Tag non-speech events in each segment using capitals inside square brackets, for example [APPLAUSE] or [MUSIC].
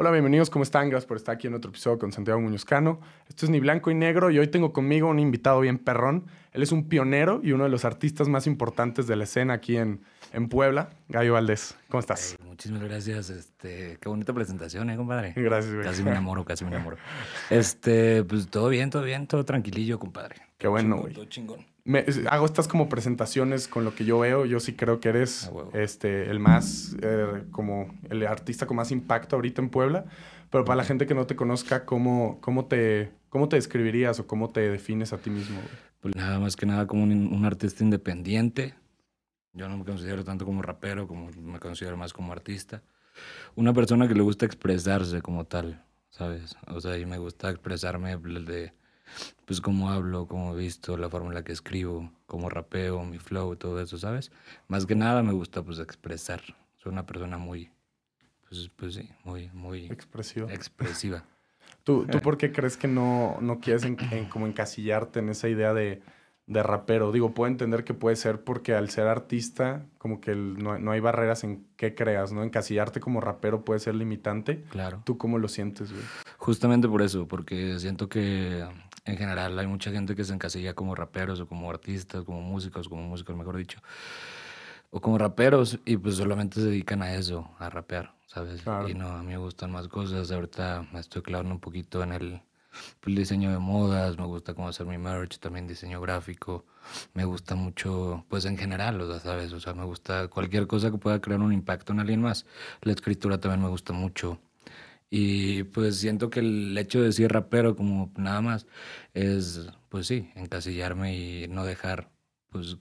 Hola, bienvenidos, ¿cómo están? Gracias por estar aquí en otro episodio con Santiago Muñozcano. Esto es Ni Blanco y Negro y hoy tengo conmigo un invitado bien perrón. Él es un pionero y uno de los artistas más importantes de la escena aquí en, en Puebla, Gallo Valdés. ¿Cómo estás? muchísimas gracias. Este, qué bonita presentación, ¿eh, compadre? Gracias, güey. Casi me enamoro, casi me enamoro. [LAUGHS] Este, pues todo bien, todo bien, todo tranquilillo, compadre. Qué bueno, güey. Todo chingón. Me- hago estas como presentaciones con lo que yo veo. Yo sí creo que eres este, el más, eh, como el artista con más impacto ahorita en Puebla. Pero para la gente que no te conozca, ¿cómo, cómo, te, cómo te describirías o cómo te defines a ti mismo? güey? Pues nada más que nada como un, un artista independiente. Yo no me considero tanto como rapero, como me considero más como artista. Una persona que le gusta expresarse como tal, ¿sabes? O sea, y me gusta expresarme de, pues, cómo hablo, cómo visto, la forma en la que escribo, cómo rapeo, mi flow, todo eso, ¿sabes? Más que nada me gusta, pues, expresar. Soy una persona muy, pues, pues sí, muy, muy Expresivo. expresiva. [LAUGHS] ¿Tú, ¿Tú por qué crees que no, no quieres en- en como encasillarte en esa idea de, de rapero? Digo, puedo entender que puede ser porque al ser artista, como que el- no, no hay barreras en qué creas, ¿no? Encasillarte como rapero puede ser limitante. Claro. ¿Tú cómo lo sientes, güey? Justamente por eso, porque siento que en general hay mucha gente que se encasilla como raperos o como artistas, como músicos, como músicos, mejor dicho, o como raperos y pues solamente se dedican a eso, a rapear, ¿sabes? Claro. Y no, a mí me gustan más cosas. Ahorita me estoy clavando un poquito en el, pues, el diseño de modas, me gusta cómo hacer mi merch, también diseño gráfico. Me gusta mucho, pues en general, o sea, ¿sabes? O sea, me gusta cualquier cosa que pueda crear un impacto en alguien más. La escritura también me gusta mucho. Y pues siento que el hecho de decir rapero como nada más es, pues sí, encasillarme y no dejar, pues,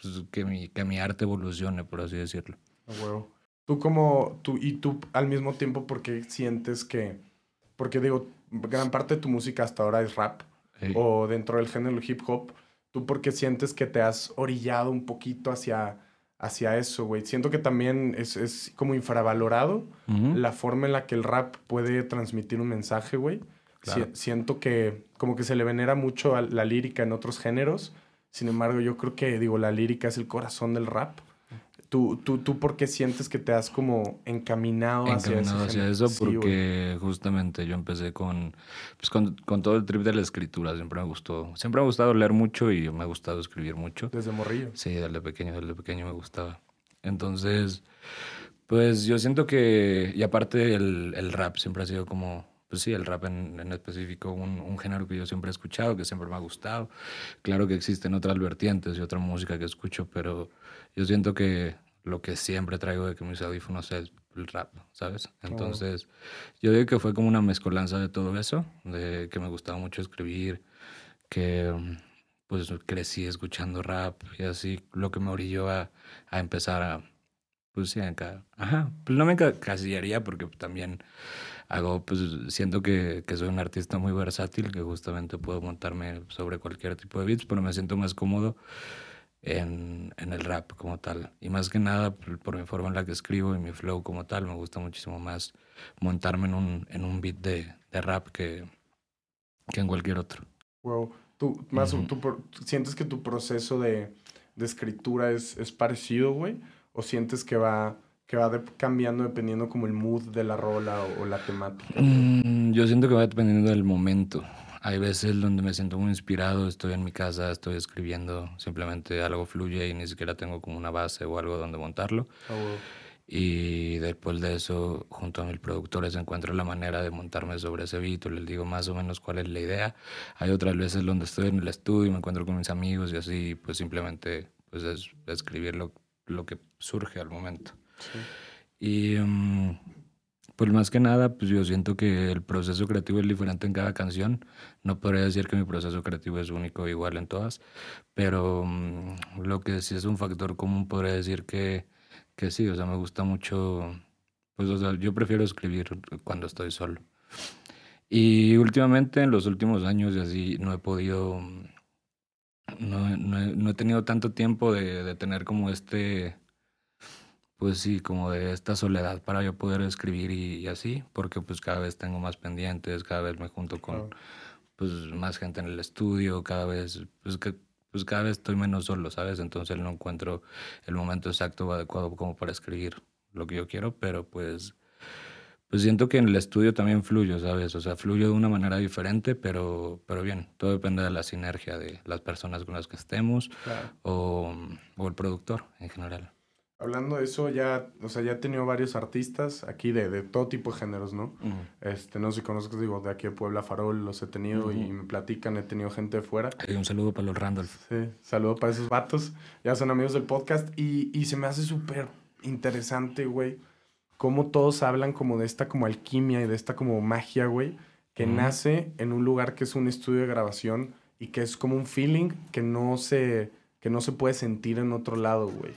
pues, que, mi, que mi arte evolucione, por así decirlo. A huevo. Tú como, tú, y tú al mismo tiempo, ¿por qué sientes que, porque digo, gran parte de tu música hasta ahora es rap, Eh, o dentro del género hip hop, ¿tú por qué sientes que te has orillado un poquito hacia, hacia eso, güey? Siento que también es, es como infravalorado la forma en la que el rap puede transmitir un mensaje, güey. Si- Claro. siento que como que se le venera mucho a la lírica en otros géneros. Sin embargo, yo creo que, digo, la lírica es el corazón del rap. ¿Tú, tú, tú por qué sientes que te has como encaminado, hacia encaminado hacia eso Sí, porque justamente yo empecé con, pues con, con todo el trip de la escritura, siempre me gustó, siempre me ha gustado leer mucho y me ha gustado escribir mucho. Desde morrillo. Sí, desde pequeño, desde pequeño me gustaba. Entonces, pues yo siento que, y aparte el, el rap siempre ha sido como, pues sí, el rap en, en específico, un, un género que yo siempre he escuchado, que siempre me ha gustado. Claro que existen otras vertientes y otra música que escucho, pero yo siento que lo que siempre traigo de que mis audífonos es el rap, ¿sabes? Entonces, yo digo que fue como una mezcolanza de todo eso, de que me gustaba mucho escribir, que pues crecí escuchando rap y así, lo que me orilló a, a empezar a, pues sí, acá, ajá, pues no me enca- encasillaría porque también hago, pues siento que, que soy un artista muy versátil, que justamente puedo montarme sobre cualquier tipo de beats, pero me siento más cómodo en, en el rap como tal. Y más que nada por, por mi forma en la que escribo y mi flow como tal, me gusta muchísimo más montarme en un, en un beat de, de rap que, que en cualquier otro. Wow. ¿Tú, más, Ujú. tú por- sientes que tu proceso de, de escritura es, es parecido, güey? ¿O sientes que va, que va de- cambiando dependiendo como el mood de la rola o, o la temática? Mm, yo siento que va dependiendo del momento. Hay veces donde me siento muy inspirado, estoy en mi casa, estoy escribiendo, simplemente algo fluye y ni siquiera tengo como una base o algo donde montarlo. Ah, güey. Y después de eso, junto a mis productores, encuentro la manera de montarme sobre ese beat, o les digo más o menos cuál es la idea. Hay otras veces donde estoy en el estudio y me encuentro con mis amigos y así, pues simplemente pues es escribir lo, lo que surge al momento. Sí. Y mm, pues más que nada, pues yo siento que el proceso creativo es diferente en cada canción. No podría decir que mi proceso creativo es único igual en todas, pero mm, lo que sí es un factor común podría decir que, que sí, o sea, me gusta mucho, pues o sea, yo prefiero escribir cuando estoy solo. Y últimamente, en los últimos años y así, no he podido, mm, no, no he, no he tenido tanto tiempo de, de tener como este pues sí, como de esta soledad para yo poder escribir y, y así, porque pues cada vez tengo más pendientes, cada vez me junto con Claro. pues más gente en el estudio, cada vez, pues que pues cada vez estoy menos solo, ¿sabes? Entonces no encuentro el momento exacto o adecuado como para escribir lo que yo quiero, pero pues, pues siento que en el estudio también fluyo, ¿sabes? O sea, fluyo de una manera diferente, pero, pero bien, todo depende de la sinergia de las personas con las que estemos o, o, el productor en general. Hablando de eso, ya, o sea, ya he tenido varios artistas aquí de, de todo tipo de géneros, ¿no? este, no sé si conozco, digo, de aquí de Puebla Farol los he tenido y me platican, he tenido gente de fuera. Hay un saludo para los Randolph. Sí, saludo para esos vatos, ya son amigos del podcast y, y se me hace súper interesante, güey cómo todos hablan como de esta como alquimia y de esta como magia, güey, que nace en un lugar que es un estudio de grabación y que es como un feeling que no se, que no se puede sentir en otro lado, güey.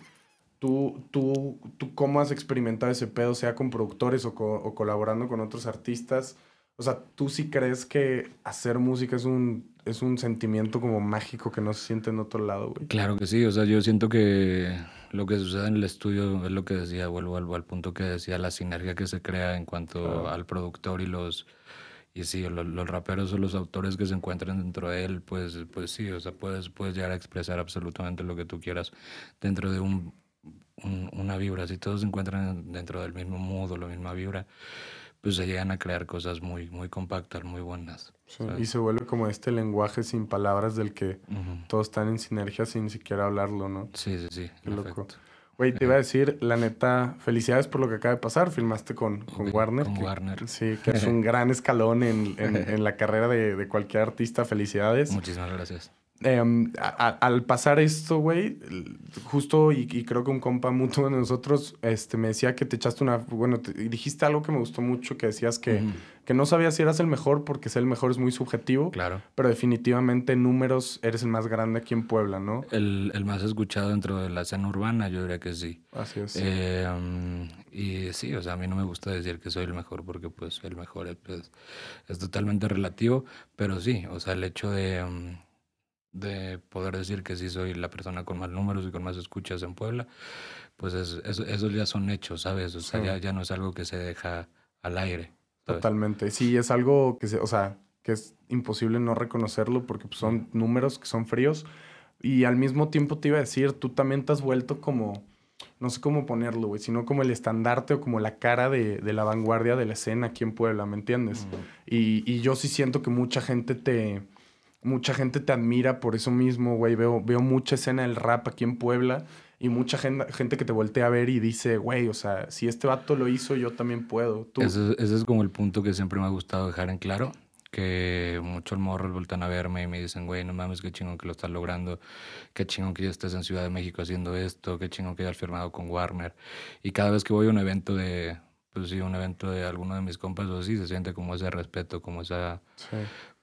¿Tú, tú, ¿Tú cómo has experimentado ese pedo, sea con productores o, o colaborando con otros artistas? O sea, ¿tú sí crees que hacer música es un, es un sentimiento como mágico que no se siente en otro lado, güey? Claro que sí, o sea, yo siento que lo que sucede en el estudio es lo que decía, vuelvo al, al punto que decía, la sinergia que se crea en cuanto al productor y los... Y sí, los, raperos o los autores que se encuentran dentro de él, pues, pues sí, o sea, puedes, puedes llegar a expresar absolutamente lo que tú quieras dentro de un, una vibra. Si todos se encuentran dentro del mismo modo, la misma vibra, pues se llegan a crear cosas muy, muy compactas, muy buenas. y se vuelve como este lenguaje sin palabras del que todos están en sinergia sin siquiera hablarlo, ¿no? Sí, sí, sí. Qué loco. Güey, te iba a decir, la neta, felicidades por lo que acaba de pasar. Filmaste con, con Warner. Con Warner. Sí, que es un [LAUGHS] gran escalón en, en, en la [LAUGHS] carrera de, de, cualquier artista. Felicidades. Muchísimas gracias. Em, al pasar esto, güey, justo y, creo que un compa mutuo de nosotros este, me decía que te echaste una. Bueno, dijiste algo que me gustó mucho, que decías que, que no sabías si eras el mejor, porque ser el mejor es muy subjetivo. Claro. Pero definitivamente en números eres el más grande aquí en Puebla, ¿no? El, el más escuchado dentro de la escena urbana, yo diría que sí. Así es. Em, y sí, o sea, a mí no me gusta decir que soy el mejor, porque pues el mejor es, pues, es totalmente relativo, pero sí, o sea, el hecho de em, de poder decir que sí soy la persona con más números y con más escuchas en Puebla, pues es, esos ya son hechos, ¿sabes? O sea, ya, ya, no es algo que se deja al aire. Totalmente. Sí, es algo que, se, o sea, que es imposible no reconocerlo porque pues, son números que son fríos. Y al mismo tiempo te iba a decir, tú también te has vuelto como, no sé cómo ponerlo, güey, sino como el estandarte o como la cara de, de la vanguardia de la escena aquí en Puebla, ¿me entiendes? y, y yo sí siento que mucha gente te mucha gente te admira por eso mismo, güey. Veo, veo mucha escena del rap aquí en Puebla y mucha gente, gente que te voltea a ver y dice, güey, o sea, si este vato lo hizo, yo también puedo. ¿Tú? Ese, es como el punto que siempre me ha gustado dejar en claro. Que muchos morros voltan a verme y me dicen, güey, no mames, qué chingón que lo estás logrando, qué chingón que ya estés en Ciudad de México haciendo esto, qué chingón que hayas firmado con Warner. Y cada vez que voy a un evento de, pues sí, un evento de alguno de mis compas o sí, se siente como ese respeto, como esa,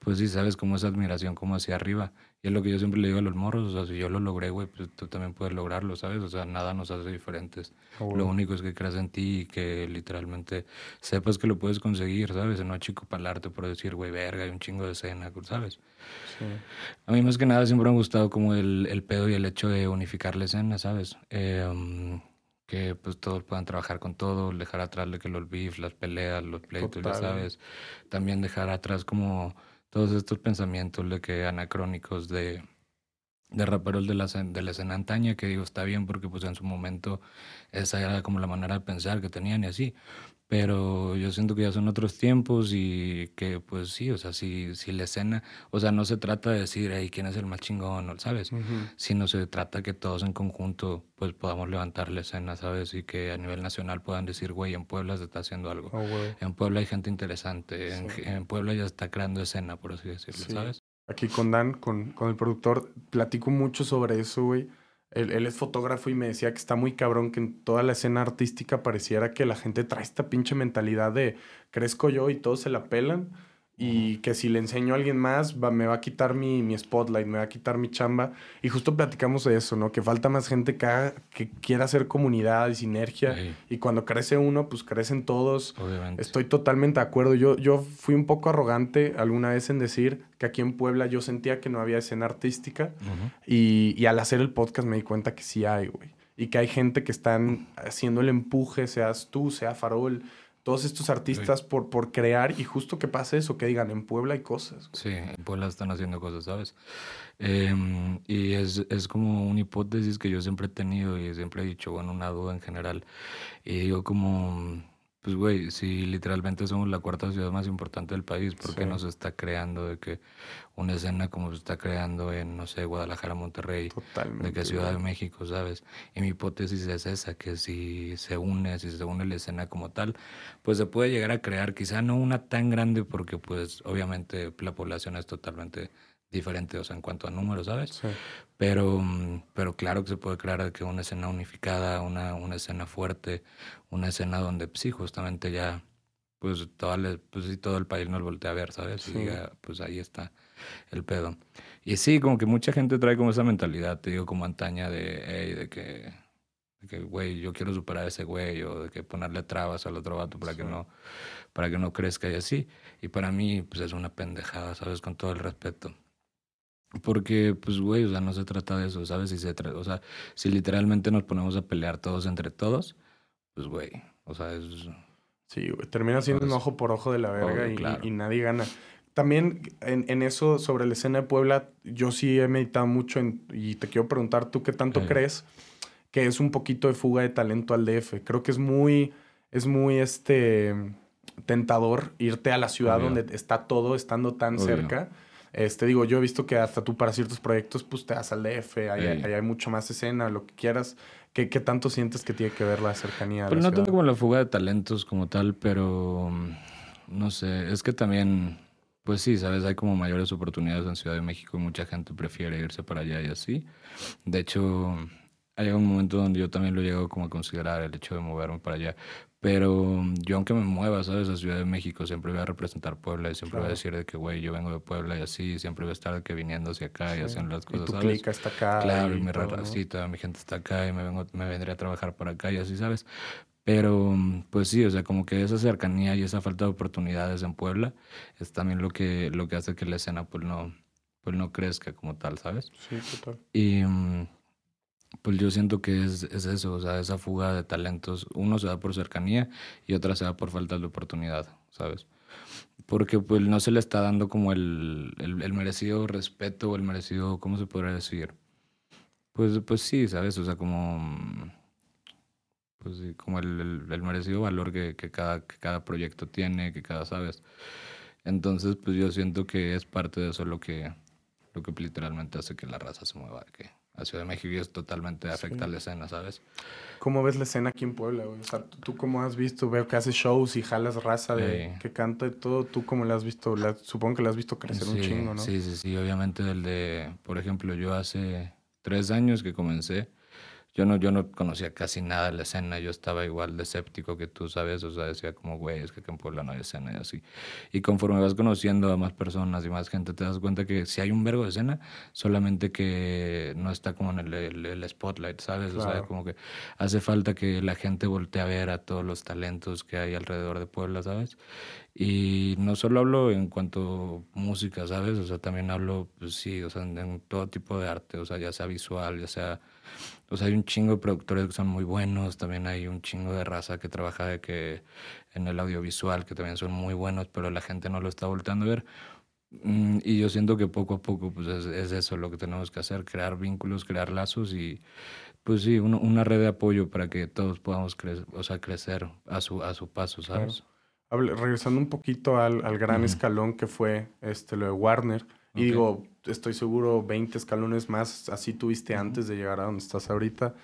pues sí, sabes, como esa admiración como hacia arriba. Y es lo que yo siempre le digo a los morros, o sea, si yo lo logré, güey, pues tú también puedes lograrlo, ¿sabes? O sea, nada nos hace diferentes. Ah, lo único es que creas en ti y que literalmente sepas que lo puedes conseguir, ¿sabes? No chico palarte por decir, güey, verga, hay un chingo de escena, ¿sabes? Sí. A mí más que nada siempre me ha gustado como el, el pedo y el hecho de unificar la escena, ¿sabes? Eh, que pues todos puedan trabajar con todo, dejar atrás de que los beef, las peleas, los pleitos, ya sabes. También dejar atrás como todos estos pensamientos de que anacrónicos de, de raperos de la, de la escena antaña, que digo, está bien porque pues en su momento esa era como la manera de pensar que tenían y así. Pero yo siento que ya son otros tiempos y que pues sí, o sea, si, si la escena, o sea, no se trata de decir, ahí quién es el más chingón, ¿sabes? Sino se trata que todos en conjunto pues podamos levantar la escena, ¿sabes? Y que a nivel nacional puedan decir, güey, en Puebla se está haciendo algo. Oh, en Puebla hay gente interesante, en, Puebla ya está creando escena, por así decirlo, ¿sabes? Aquí con Dan, con, con el productor, platico mucho sobre eso, güey él, es fotógrafo y me decía que está muy cabrón que en toda la escena artística pareciera que la gente trae esta pinche mentalidad de crezco yo y todos se la pelan y que si le enseño a alguien más me va a quitar mi, mi, spotlight, me va a quitar mi chamba. Y justo platicamos de eso, ¿no? Que falta más gente que, que quiera hacer comunidad y sinergia. Y cuando crece uno, pues crecen todos. Obviamente. Estoy totalmente de acuerdo. Yo, yo fui un poco arrogante alguna vez en decir que aquí en Puebla yo sentía que no había escena artística. y, y al hacer el podcast me di cuenta que sí hay, güey. Y que hay gente que están haciendo el empuje, seas tú, sea Farol, todos estos artistas por, por crear y justo que pase eso, que digan, en Puebla hay cosas. Sí, en Puebla están haciendo cosas, ¿sabes? Em, y es, es, como una hipótesis que yo siempre he tenido y siempre he dicho, bueno, una duda en general. Y digo como, pues, güey, si literalmente somos la cuarta ciudad más importante del país, ¿por qué no se está creando de que una escena como se está creando en, no sé, Guadalajara, Monterrey, de que Ciudad de México, ¿sabes? Y mi hipótesis es esa, que si se une, si se une la escena como tal, pues se puede llegar a crear, quizá no una tan grande, porque pues obviamente la población es totalmente diferente, o sea, en cuanto a números, ¿sabes? Sí. Pero, pero claro que se puede crear que una escena unificada, una, una escena fuerte, una escena donde pues, sí, justamente ya, pues, todo el, pues sí, todo el país nos voltea a ver, ¿sabes? Y diga, pues ahí está el pedo. Y sí, como que mucha gente trae como esa mentalidad, te digo, como antaña de, hey, de que, de que, güey, yo quiero superar a ese güey, o de que ponerle trabas al otro vato para que no, para que no crezca y así. Y para mí, pues es una pendejada, ¿sabes? Con todo el respeto. Porque, pues, güey, o sea, no se trata de eso, ¿sabes? Si se o sea, si literalmente nos ponemos a pelear todos entre todos, pues, güey, o sea, es... Sí, güey, termina siendo un ojo por ojo de la verga y, y, nadie gana. También en, en, eso, sobre la escena de Puebla, yo sí he meditado mucho en, y te quiero preguntar, ¿tú qué tanto crees que es un poquito de fuga de talento al DF? Creo que es muy, es muy, este, tentador irte a la ciudad donde está todo estando tan cerca este, digo, yo he visto que hasta tú para ciertos proyectos, pues te das al DF, ahí, hay mucho más escena, lo que quieras. ¿Qué, ¿Qué, tanto sientes que tiene que ver la cercanía? Pues no tengo como la fuga de talentos como tal, pero mm, no sé, es que también, pues sí, sabes, hay como mayores oportunidades en Ciudad de México y mucha gente prefiere irse para allá y así. De hecho, hay un momento donde yo también lo llego como a considerar el hecho de moverme para allá. Pero yo aunque me mueva, ¿sabes? A Ciudad de México, siempre voy a representar Puebla y siempre voy a decir de que, güey, yo vengo de Puebla y así, siempre voy a estar de que viniendo hacia acá y haciendo las cosas, y tu clica está acá. Claro, y, mi racita, mi gente está acá y me, vengo, me vendré a trabajar por acá y así, ¿sabes? Pero, pues sí, o sea, como que esa cercanía y esa falta de oportunidades en Puebla es también lo que, lo que hace que la escena, pues no, pues no crezca como tal, ¿sabes? Sí, total. Y mm, pues yo siento que es, es, eso, o sea, esa fuga de talentos. Uno se da por cercanía y otra se da por falta de oportunidad, ¿sabes? Porque pues no se le está dando como el, el, merecido respeto o el merecido, ¿cómo se podría decir? Pues, pues sí, ¿sabes? O sea, como, pues sí, como el, el, merecido valor que, que, cada, que cada proyecto tiene, que cada, ¿sabes? Entonces, pues yo siento que es parte de eso lo que, lo que literalmente hace que la raza se mueva, que la Ciudad de México es totalmente afecta a la escena, ¿sabes? ¿Cómo ves la escena aquí en Puebla, güey? O sea, ¿tú cómo has visto? Veo que haces shows y jalas raza de que canta y todo. ¿Tú cómo la has visto? supongo que la has visto crecer un chingo, ¿no? Sí, sí, sí. Obviamente el de... Por ejemplo, yo hace tres años que comencé yo no, yo no conocía casi nada de la escena, yo estaba igual de escéptico que tú, ¿sabes? O sea, decía como, güey, es que en Puebla no hay escena y así. Y conforme vas conociendo a más personas y más gente, te das cuenta que si hay un verbo de escena, solamente que no está como en el, el, spotlight, ¿sabes? O sea, como que hace falta que la gente voltee a ver a todos los talentos que hay alrededor de Puebla, ¿sabes? Y no solo hablo en cuanto a música, ¿sabes? O sea, también hablo, pues sí, o sea, en todo tipo de arte, o sea, ya sea visual, ya sea o sea, hay un chingo de productores que son muy buenos, también hay un chingo de raza que trabaja de que en el audiovisual que también son muy buenos, pero la gente no lo está volteando a ver. Mm, y yo siento que poco a poco pues es, eso lo que tenemos que hacer, crear vínculos, crear lazos y pues sí, una red de apoyo para que todos podamos crecer, o sea, crecer a su, a su paso, ¿sabes? regresando un poquito al, gran escalón que fue este, lo de Warner, y digo, estoy seguro 20 escalones más así tuviste antes de llegar a donde estás ahorita.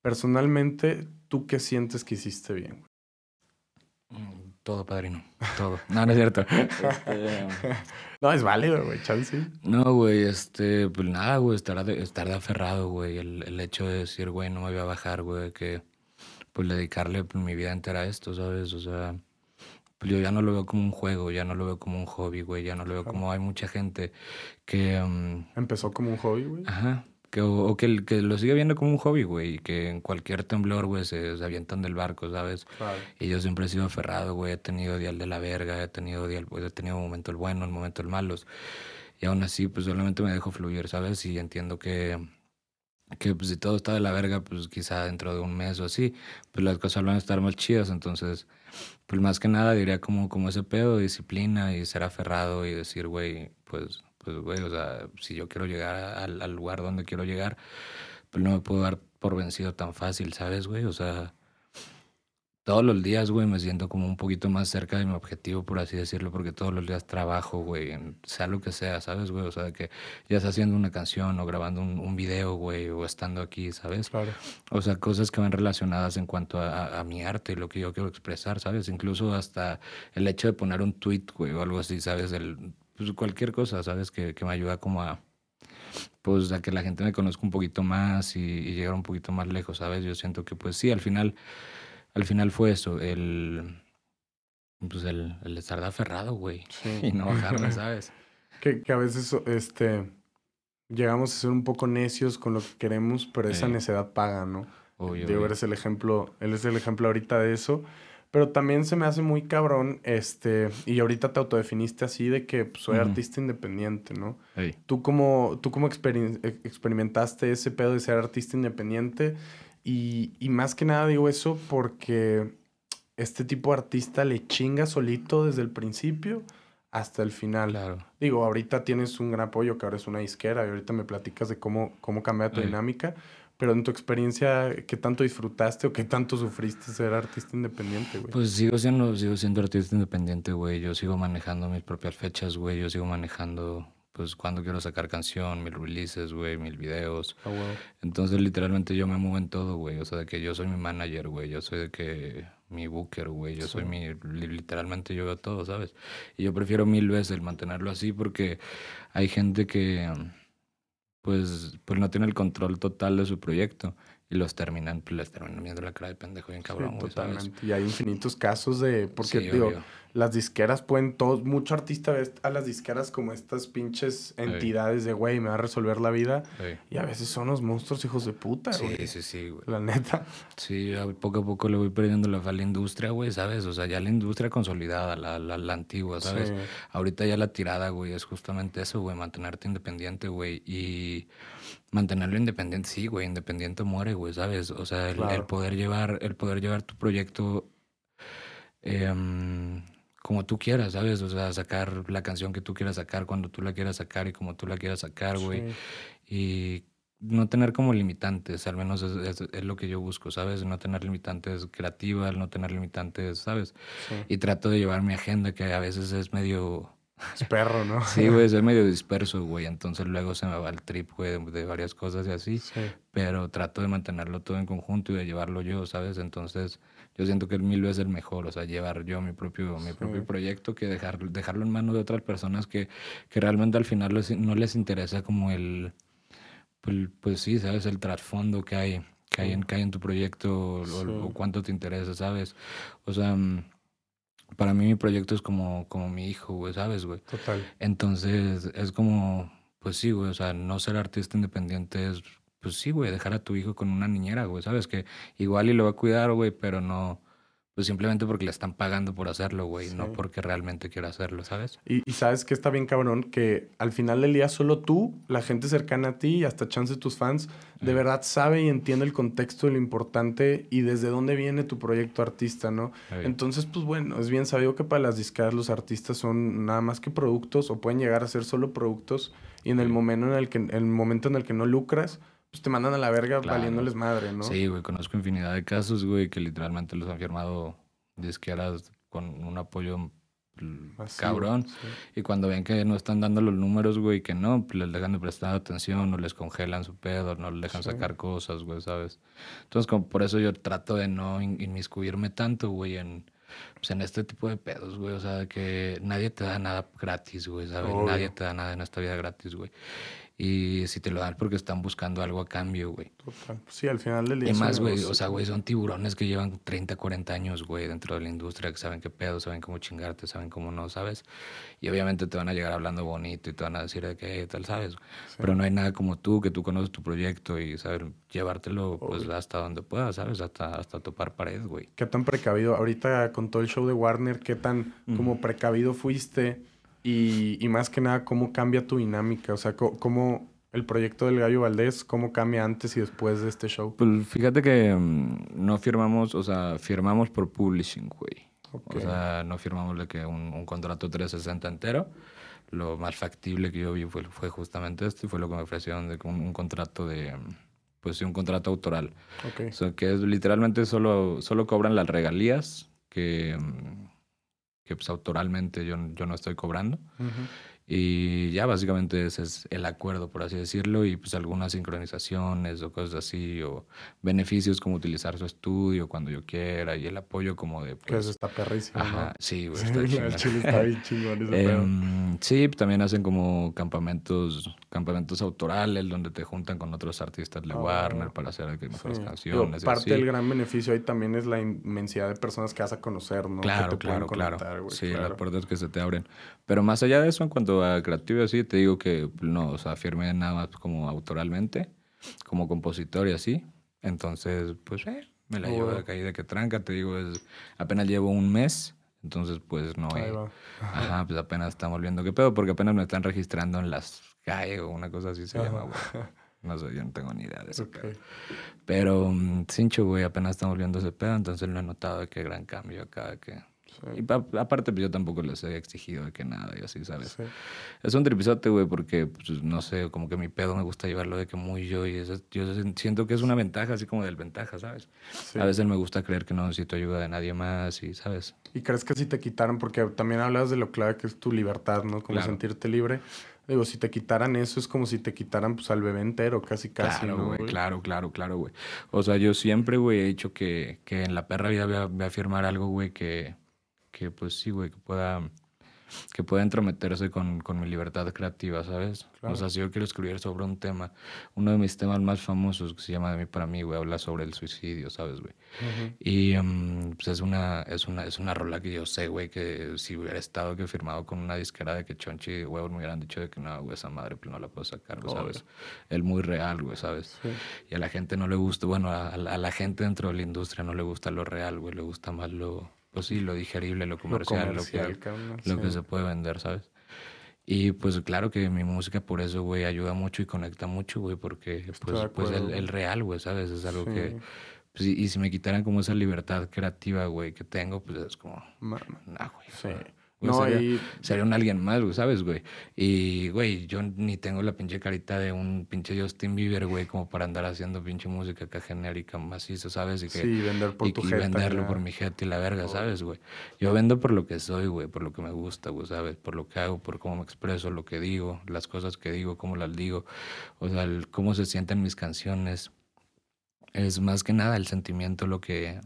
Personalmente, ¿tú qué sientes que hiciste bien? Mm, todo, padrino. Todo. No, no es cierto. [LAUGHS] Este, no, es válido, güey, chance. No, güey, este, pues nada, güey, estar de, estar de aferrado, güey. El, el hecho de decir, güey, no me voy a bajar, güey, que pues dedicarle mi vida entera a esto, ¿sabes? O sea, yo ya no lo veo como un juego, ya no lo veo como un hobby, güey, ya no lo veo como hay mucha gente que... Mm, Empezó como un hobby, güey. Ajá. Que, o, que, que, lo sigue viendo como un hobby, güey, y que en cualquier temblor, güey, se, avientan del barco, ¿sabes? Claro. Y yo siempre he sido aferrado, güey, he tenido día de la verga, he tenido día, pues, he tenido momentos buenos, momentos malos, y aún así, pues solamente me dejo fluir, ¿sabes? Y entiendo que que pues si todo está de la verga, pues quizá dentro de un mes o así, pues las cosas van a estar más chidas, entonces, pues más que nada diría como, como ese pedo, disciplina y ser aferrado y decir, güey, pues, pues, güey, o sea, si yo quiero llegar al, al, lugar donde quiero llegar, pues no me puedo dar por vencido tan fácil, ¿sabes, güey? O sea, todos los días, güey, me siento como un poquito más cerca de mi objetivo, por así decirlo, porque todos los días trabajo, güey, sea lo que sea, ¿sabes, güey? O sea, que ya estás haciendo una canción o grabando un, un video, güey, o estando aquí, ¿sabes? Claro. O sea, cosas que van relacionadas en cuanto a, a, mi arte y lo que yo quiero expresar, ¿sabes? Incluso hasta el hecho de poner un tweet, güey, o algo así, ¿sabes? El, pues cualquier cosa, ¿sabes? Que, que me ayuda como a pues a que la gente me conozca un poquito más y, y, llegar un poquito más lejos, ¿sabes? Yo siento que pues sí, al final al final fue eso, el, pues el, el estar de aferrado, güey, y no bajarme, [LAUGHS] ¿sabes? que, que, a veces, este, llegamos a ser un poco necios con lo que queremos, pero esa necedad paga, ¿no? Obvio, Digo, eres el ejemplo, él es el ejemplo ahorita de eso. Pero también se me hace muy cabrón, este, y ahorita te autodefiniste así de que pues, soy artista independiente, ¿no? ¿Tú cómo, tú cómo experimentaste ese pedo de ser artista independiente? Y, y, más que nada digo eso porque este tipo de artista le chinga solito desde el principio hasta el final. Claro. Digo, ahorita tienes un gran apoyo que ahora es una disquera y ahorita me platicas de cómo, cómo cambia tu dinámica. Pero en tu experiencia, ¿qué tanto disfrutaste o qué tanto sufriste ser artista independiente, güey? Pues sigo siendo, sigo siendo artista independiente, güey. Yo sigo manejando mis propias fechas, güey. Yo sigo manejando pues cuando quiero sacar canción, mil releases, güey, mil videos. Oh, wow. Entonces literalmente yo me muevo en todo, güey. O sea, de que yo soy mi manager, güey. Yo soy de que mi booker, güey. Yo sí. soy mi, literalmente yo veo todo, ¿sabes? Y yo prefiero mil veces el mantenerlo así porque hay gente que, pues, pues no tiene el control total de su proyecto y los terminan, pues les terminan viendo la cara de pendejo bien cabrón, sí, totalmente. ¿sabes? Y hay infinitos casos de, porque sí, digo, obvio las disqueras pueden todos, mucho artista ve a las disqueras como estas pinches entidades de, güey, me va a resolver la vida. Y a veces son los monstruos hijos de puta, güey. Sí, sí, sí, güey. La neta. Sí, poco a poco le voy perdiendo la fe a la industria, güey, ¿sabes? O sea, ya la industria consolidada, la, la, la antigua, ¿sabes? Ahorita ya la tirada, güey, es justamente eso, güey, mantenerte independiente, güey. Y mantenerlo independiente, sí, güey, independiente muere, güey, ¿sabes? O sea, el, claro. el, poder llevar, el poder llevar tu proyecto... Eh, como tú quieras, ¿sabes? O sea, sacar la canción que tú quieras sacar cuando tú la quieras sacar y como tú la quieras sacar, güey. Sí. Y no tener como limitantes, al menos es, es, es, lo que yo busco, ¿sabes? No tener limitantes creativas, no tener limitantes, ¿sabes? Sí. Y trato de llevar mi agenda, que a veces es medio... Es perro, ¿no? [LAUGHS] sí, güey, [LAUGHS] soy medio disperso, güey. Entonces luego se me va el trip, güey, de, de, varias cosas y así. Sí. Pero trato de mantenerlo todo en conjunto y de llevarlo yo, ¿sabes? Entonces yo siento que el mil veces el mejor, o sea, llevar yo mi propio, mi propio proyecto que dejar, dejarlo en manos de otras personas que, que realmente al final les, no les interesa como el, pues, pues sí, ¿sabes? El trasfondo que hay, que hay, en, que hay en tu proyecto o, sí. o, cuánto te interesa, ¿sabes? O sea, mm, para mí mi proyecto es como, como mi hijo, güey, ¿sabes, güey? Total. Entonces, es como, pues sí, güey, o sea, no ser artista independiente es pues sí, güey, dejar a tu hijo con una niñera, güey, ¿sabes? Que igual y lo va a cuidar, güey, pero no, pues simplemente porque le están pagando por hacerlo, güey, sí. no porque realmente quiera hacerlo, ¿sabes? Y, y, sabes que está bien cabrón que al final del día solo tú, la gente cercana a ti y hasta chance tus fans, de mm. verdad sabe y entiende el contexto de lo importante y desde dónde viene tu proyecto artista, ¿no? Entonces, pues bueno, es bien sabido que para las discadas los artistas son nada más que productos o pueden llegar a ser solo productos y en el momento en el que, el momento en el que no lucras, pues te mandan a la verga claro. valiéndoles madre, ¿no? Sí, güey, conozco infinidad de casos, güey, que literalmente los han firmado disqueras con un apoyo Así, cabrón. Sí. Y cuando ven que no están dando los números, güey, que no, pues les dejan de prestar atención, o les congelan su pedo, no les dejan sí. sacar cosas, güey, ¿sabes? Entonces, como por eso yo trato de no inmiscuirme tanto, güey, en, pues en este tipo de pedos, güey. O sea, que nadie te da nada gratis, güey, ¿sabes? Obvio. Nadie te da nada en esta vida gratis, güey. Y si te lo dan porque están buscando algo a cambio, güey. Total. Sí, al final del día. Y más, güey, o sea, güey, son tiburones que llevan 30, 40 años, güey, dentro de la industria, que saben qué pedo, saben cómo chingarte, saben cómo no, ¿sabes? Y obviamente te van a llegar hablando bonito y te van a decir de qué tal, ¿sabes? Sí. Pero no hay nada como tú, que tú conoces tu proyecto y saber llevártelo, pues, hasta donde puedas, ¿sabes? Hasta, hasta topar pared, güey. ¿Qué tan precavido? Ahorita con todo el show de Warner, ¿qué tan mm. como precavido fuiste? Y, y más que nada, ¿cómo cambia tu dinámica? O sea, ¿cómo el proyecto del Gallo Valdés, ¿cómo cambia antes y después de este show? Pues fíjate que um, no firmamos, o sea, firmamos por publishing, güey. Okay. O sea, no firmamos de que un, un, contrato 360 entero. Lo más factible que yo vi fue, fue justamente esto y fue lo que me ofrecieron de un, un contrato de, pues sí, un contrato autoral. Ok. O sea, que es literalmente solo, solo cobran las regalías que, mm, que pues autoralmente yo, yo no estoy cobrando. Y ya básicamente ese es el acuerdo, por así decirlo, y pues algunas sincronizaciones o cosas así, o beneficios como utilizar su estudio cuando yo quiera, y el apoyo como de... Que eso Pues, está perrísimo, ajá, ¿no? sí, güey, Sí, [LAUGHS] está el chingón. chile está bien [LAUGHS] chingón ese. Em, sí, también hacen como campamentos, campamentos autorales donde te juntan con otros artistas de Ah, Warner para hacer que mejores Sí. Canciones. y parte del gran beneficio ahí también es la inmensidad de personas que vas a conocer, ¿no? Claro, que te pueden claro, claro. conectar, güey, sí, claro. las puertas que se te abren. Pero más allá de eso, en cuanto creativo y así, te digo que no, o sea, firmé nada más como autoralmente, como compositor y así. Entonces, pues, eh, me la Muy llevo de y de que tranca, te digo, es, apenas llevo un mes, entonces, pues, no Ahí va. Ajá, pues apenas estamos viendo qué pedo, porque apenas me están registrando en las calles o una cosa así se Ajá. llama, güey. No sé, yo no tengo ni idea de eso. Ok. Pero, mm, cincho, güey, apenas estamos viendo ese pedo, entonces no he notado de qué gran cambio acá, que... Sí, Y pa- aparte, pues yo tampoco les he exigido de que nada y así, ¿sabes? sí. Es un tripizote, güey, porque, pues, no sé, como que mi pedo me gusta llevarlo de que muy yo y eso, yo siento que es una ventaja, así como desventaja, ¿sabes? Sí. A veces me gusta creer que no necesito ayuda de nadie más y, ¿sabes? ¿Y crees que si te quitaran, porque también hablas de lo clave que es tu libertad, ¿no? Como Claro. sentirte libre. Digo, si te quitaran eso, es como si te quitaran pues al bebé entero, casi casi, Claro, ¿no? güey? claro, claro, claro, güey. O sea, yo siempre, güey, he dicho que, que en la perra vida voy a, voy a firmar algo, güey, que, que pues sí, güey, que pueda, que pueda entrometerse con, con mi libertad creativa, ¿sabes? Claro. O sea, si yo quiero escribir sobre un tema, uno de mis temas más famosos que se llama De mí para mí, güey, habla sobre el suicidio, ¿sabes, güey? Ujú. Y mm, pues es una, es una, es una rola que yo sé, güey, que si hubiera estado que firmado con una disquera de que Chonchi y huevos me hubieran dicho de que no, güey, esa madre pues no la puedo sacar, güey. ¿sabes? El muy real, güey, ¿sabes? Sí. Y a la gente no le gusta, bueno, a, a la gente dentro de la industria no le gusta lo real, güey, le gusta más lo, pues sí, lo digerible, lo Lo comercial, lo, comercial, que, carnal, lo sí. que se puede vender, ¿sabes? Y pues claro que mi música por eso, güey, ayuda mucho y conecta mucho, güey, porque Estoy pues, pues el, el real, güey, ¿sabes? Es algo Sí. que... pues, y, y si me quitaran como esa libertad creativa, güey, que tengo, pues es como, Ma- nah, güey. Sí. Güey, No, sería, y sería un alguien más, güey, ¿sabes, güey? Y, güey, yo ni tengo la pinche carita de un pinche Justin Bieber, güey, como para andar haciendo pinche música acá genérica, macizo, ¿sabes? Y que, sí, vender por y, tu y jeta. venderlo ya. por mi jeta y la verga, Obvio. ¿sabes, güey? Yo vendo por lo que soy, güey, por lo que me gusta, güey, ¿sabes? Por lo que hago, por cómo me expreso, lo que digo, las cosas que digo, cómo las digo, o sea, el- cómo se sienten mis canciones. Es más que nada el sentimiento lo que,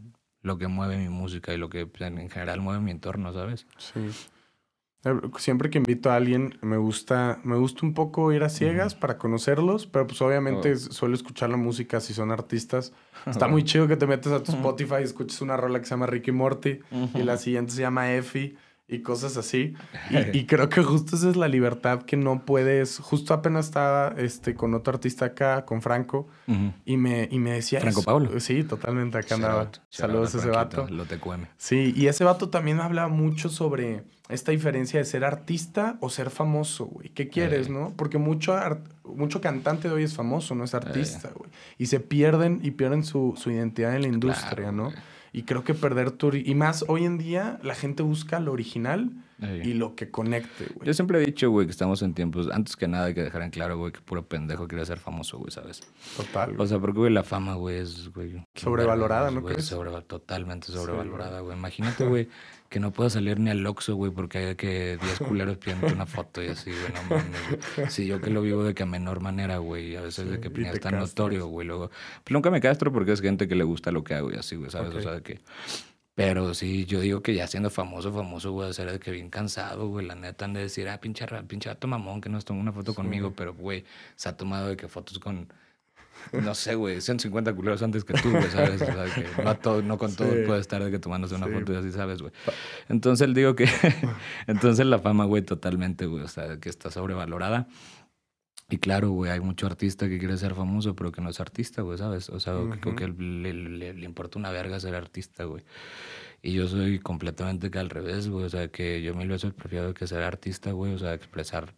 lo que mueve mi música y lo que en en general mueve mi entorno, ¿sabes? Sí. Siempre que invito a alguien, me gusta, me gusta un poco ir a ciegas para conocerlos, pero pues obviamente es- suelo escuchar la música si son artistas. [LAUGHS] Está muy chido que te metes a tu Spotify y escuches una rola que se llama Ricky Morty y la siguiente se llama Effie y cosas así. [LAUGHS] Y, y creo que justo esa es la libertad que no puedes. Justo apenas estaba este, con otro artista acá, con Franco, y me, y me decía. Franco eso. Pablo. Sí, totalmente acá andaba. out, Saludos a ese Franquito, vato. Lo te cueme. Sí, y ese vato también me hablaba mucho sobre esta diferencia de ser artista o ser famoso, güey. ¿Qué quieres, Eh. no? Porque mucho, art- mucho cantante de hoy es famoso, no es artista, güey. Y se pierden y pierden su, su identidad en la industria, Claro, ¿no? güey. Y creo que perder tu... Y más hoy en día la gente busca lo original y lo que conecte, güey. Yo siempre he dicho, güey, que estamos en tiempos, antes que nada hay que dejar en claro, güey, que puro pendejo quiere ser famoso, güey, ¿sabes? Total. O sea, porque, güey, la fama, güey, es, güey... Sobrevalorada, ¿no güey, crees? totalmente Sí, sobrevalorada, güey. Imagínate, güey, [LAUGHS] que no puedas salir ni al Oxxo, güey, porque hay que 10 culeros pidiendo una foto y así, güey, no mames. Sí, yo que lo vivo de que a menor manera, güey, a veces de Sí, que pues, ya te es tan castras. notorio, güey, luego... Pues nunca me castro porque es gente que le gusta lo que hago y así, güey, ¿sabes? Ok. O sea, de que... Pero sí, yo digo que ya siendo famoso, famoso, güey, ser de que bien cansado, güey. La neta han de decir, ah, pinche, pinche vato mamón que nos tomó una foto Sí. conmigo, pero, güey, se ha tomado de que fotos con, no sé, güey, 150 culeros antes que tú, güey, ¿sabes? O sea, que no, todo, no con todo Sí. puede estar de que tomándose una Sí. foto y así, ¿sabes, güey? Entonces, él digo que, [LAUGHS] entonces la fama, güey, totalmente, güey, o sea, que está sobrevalorada. Y claro, güey, hay mucho artista que quiere ser famoso, pero que no es artista, güey, ¿sabes? O sea, Ujú. que le, le- le importa una verga ser artista, güey. Y yo soy completamente que al revés, güey. O sea, que yo mil veces prefiero que ser artista, güey. O sea, expresar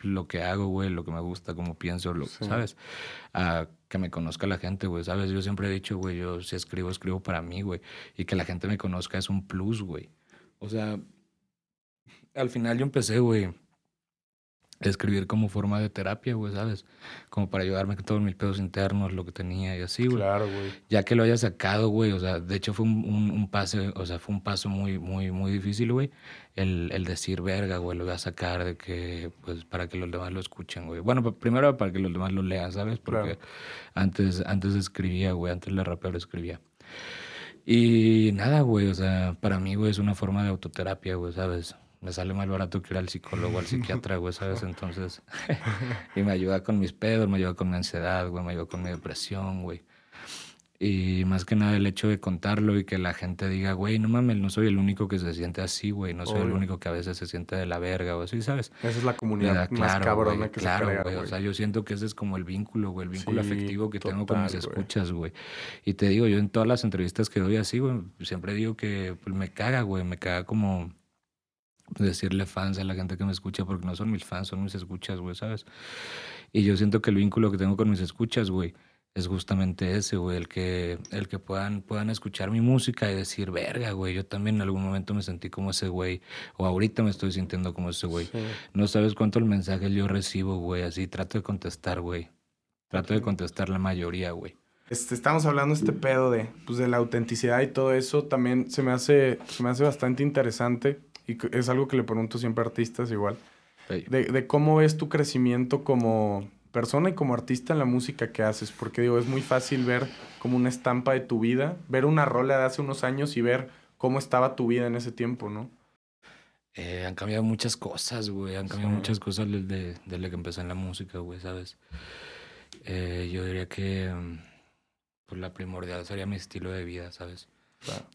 lo que hago, güey, lo que me gusta, cómo pienso, lo, Sí. ¿sabes? A que me conozca la gente, güey, ¿sabes? Yo siempre he dicho, güey, yo si escribo, escribo para mí, güey. Y que la gente me conozca es un plus, güey. O sea, al final yo empecé, güey, escribir como forma de terapia, güey, ¿sabes? Como para ayudarme con todos mis pedos internos, lo que tenía y así, güey. Claro, güey. Ya que lo haya sacado, güey, o sea, de hecho fue un, un, un pase, o sea, fue un paso muy, muy, muy difícil, güey, el, el decir, verga, güey, lo voy a sacar de que, pues, para que los demás lo escuchen, güey. Bueno, primero para que los demás lo lean, ¿sabes? Porque Claro. antes, antes escribía, güey, antes la rapero escribía. Y nada, güey, o sea, para mí, güey, es una forma de autoterapia, güey, ¿sabes? Me sale más barato que ir al psicólogo, al psiquiatra, güey, ¿sabes? [LAUGHS] Entonces, [LAUGHS] y me ayuda con mis pedos, me ayuda con mi ansiedad, güey, me ayuda con mi depresión, güey. Y más que nada el hecho de contarlo y que la gente diga, güey, no mames, no soy el único que se siente así, güey, no soy el Obvio. único que a veces se siente de la verga o así, ¿sabes? Esa es la comunidad da- más claro, cabrona güey, que claro, se crea, güey. O sea, yo siento que ese es como el vínculo, güey, el vínculo Sí, afectivo que tengo con mis total, escuchas, güey. Y te digo, yo en todas las entrevistas que doy así, güey, siempre digo que pues, me caga, güey, me caga como decirle fans a la gente que me escucha porque no son mis fans, son mis escuchas, güey, ¿sabes? Y yo siento que el vínculo que tengo con mis escuchas, güey, es justamente ese, güey, el que, el que puedan, puedan escuchar mi música y decir, verga, güey, yo también en algún momento me sentí como ese güey, o ahorita me estoy sintiendo como ese güey. Sí. No sabes cuántos mensajes yo recibo, güey, así trato de contestar, güey. Trato de contestar la mayoría, güey. Este, estamos hablando este pedo de, pues, de la autenticidad y todo eso. También se me hace, se me hace bastante interesante. Y es algo que le pregunto siempre a artistas igual. De, de cómo ves tu crecimiento como persona y como artista en la música que haces. Porque digo, es muy fácil ver como una estampa de tu vida. Ver una rola de hace unos años y ver cómo estaba tu vida en ese tiempo, ¿no? Eh, han cambiado muchas cosas, güey. Han cambiado Sí. muchas cosas desde, desde que empecé en la música, güey, ¿sabes? Eh, yo diría que mm, pues la primordial sería mi estilo de vida, ¿sabes?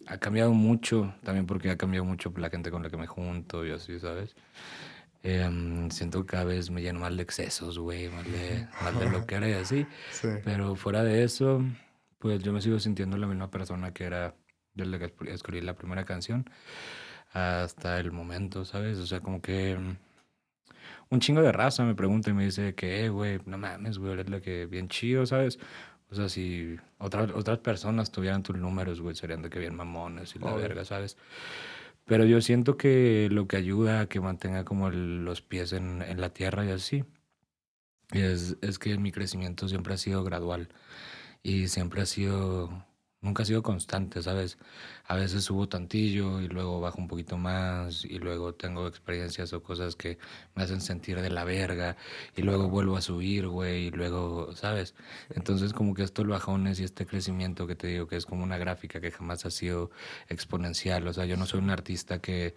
Ha cambiado mucho, también porque ha cambiado mucho la gente con la que me junto y así, ¿sabes? Em, siento que cada vez me lleno más de excesos, güey, más de, más de lo que era y así. [LAUGHS] Sí. Pero fuera de eso, pues yo me sigo sintiendo la misma persona que era desde que escri- escribí la primera canción hasta el momento, ¿sabes? O sea, como que mm, un chingo de raza me pregunta y me dice que, eh, güey, no mames, güey, eres la que bien chido, ¿sabes? O sea, si otras otras personas tuvieran tus números, güey, serían de que bien mamones y la Obvio. verga, ¿sabes? Pero yo siento que lo que ayuda a que mantenga como el- los pies en, en la tierra y así, es, es que mi crecimiento siempre ha sido gradual y siempre ha sido, nunca ha sido constante, ¿sabes? A veces subo tantillo y luego bajo un poquito más y luego tengo experiencias o cosas que me hacen sentir de la verga y luego vuelvo a subir, güey, y luego, ¿sabes? Entonces como que estos bajones y este crecimiento que te digo que es como una gráfica que jamás ha sido exponencial, o sea, yo no soy un artista que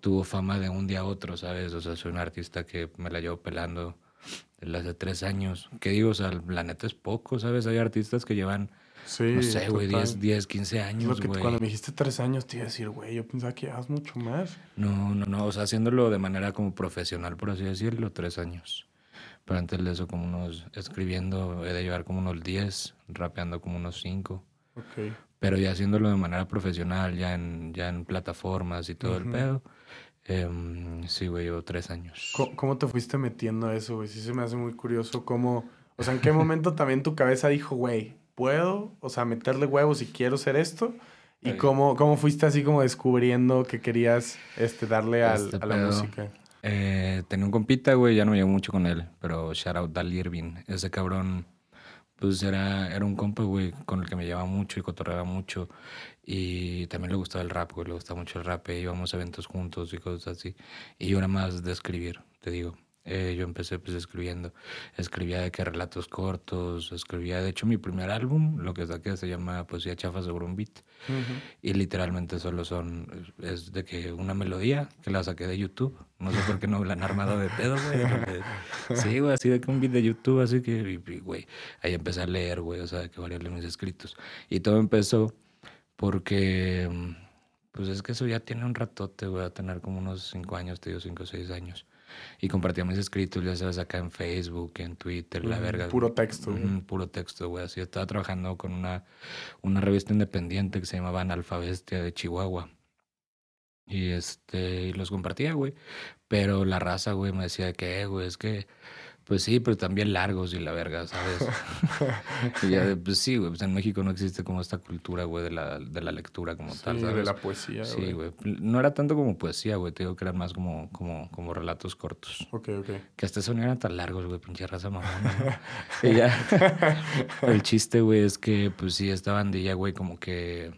tuvo fama de un día a otro, ¿sabes? O sea, soy un artista que me la llevo pelando desde hace tres años. ¿Qué digo? O sea, la neta es poco, ¿sabes? Hay artistas que llevan, Sí, no sé, güey, total. 10, 10, 15 Es lo años, que cuando me dijiste tres años te iba a decir, güey, yo pensaba que llevas mucho más. No, no, no, o sea, haciéndolo de manera como profesional, por así decirlo, tres años. Pero antes de eso, como unos, escribiendo, he de llevar como unos 10, rapeando como unos 5. Ok. Pero ya haciéndolo de manera profesional, ya en, ya en plataformas y todo el Ujú. pedo, em, sí, güey, llevo tres años. ¿Cómo, cómo te fuiste metiendo a eso, güey? Sí se me hace muy curioso cómo... O sea, ¿en qué momento también tu cabeza dijo, güey, puedo, o sea, meterle huevos y quiero hacer esto? ¿Y cómo, cómo fuiste así como descubriendo que querías este, darle al- Este a la música? Eh, tenía un compita, güey, ya no me llevo mucho con él, pero shout out Dal Irving. Ese cabrón, pues era, era un compa, güey, con el que me llevaba mucho y cotorreaba mucho. Y también le gustaba el rap, güey, le gustaba mucho el rap. e íbamos a eventos juntos y cosas así. Y yo era más de escribir, te digo. Eh, yo empecé pues escribiendo. Escribía de que relatos cortos, escribía, de hecho, mi primer álbum, lo que saqué se llama Poesía Chafa sobre un beat. Ujú. Y literalmente solo son, es de que una melodía que la saqué de YouTube. No sé por qué no la han armado de pedo, güey. [LAUGHS] Sí, güey, así de que un beat de YouTube, así que, güey, ahí empecé a leer, güey, o sea, que variarle mis escritos. Y todo empezó porque, mm, pues es que eso ya tiene un ratote, güey, a tener como unos cinco años, te digo, cinco o seis años. Y compartía mis escritos, ya sabes, acá en Facebook, en Twitter, la verga. Puro texto, güey. Ujú, puro texto, güey. Así estaba trabajando con una, una revista independiente que se llamaba Analfabestia de Chihuahua. Y este, y los compartía, güey. Pero la raza, güey, me decía que, eh, güey, es que Pues sí, pero también largos y la verga, ¿sabes? [LAUGHS] y ya, pues sí, güey, pues en México no existe como esta cultura, güey, de la, de la lectura como tal, ¿sabes? de la poesía, Sí, güey. No era tanto como poesía, güey, te digo que eran más como, como, como relatos cortos. Ok, ok. Que hasta eso no eran tan largos, güey, pinche raza mamona. [LAUGHS] y ya. [LAUGHS] El chiste, güey, es que, pues sí, esta bandilla, güey, como que.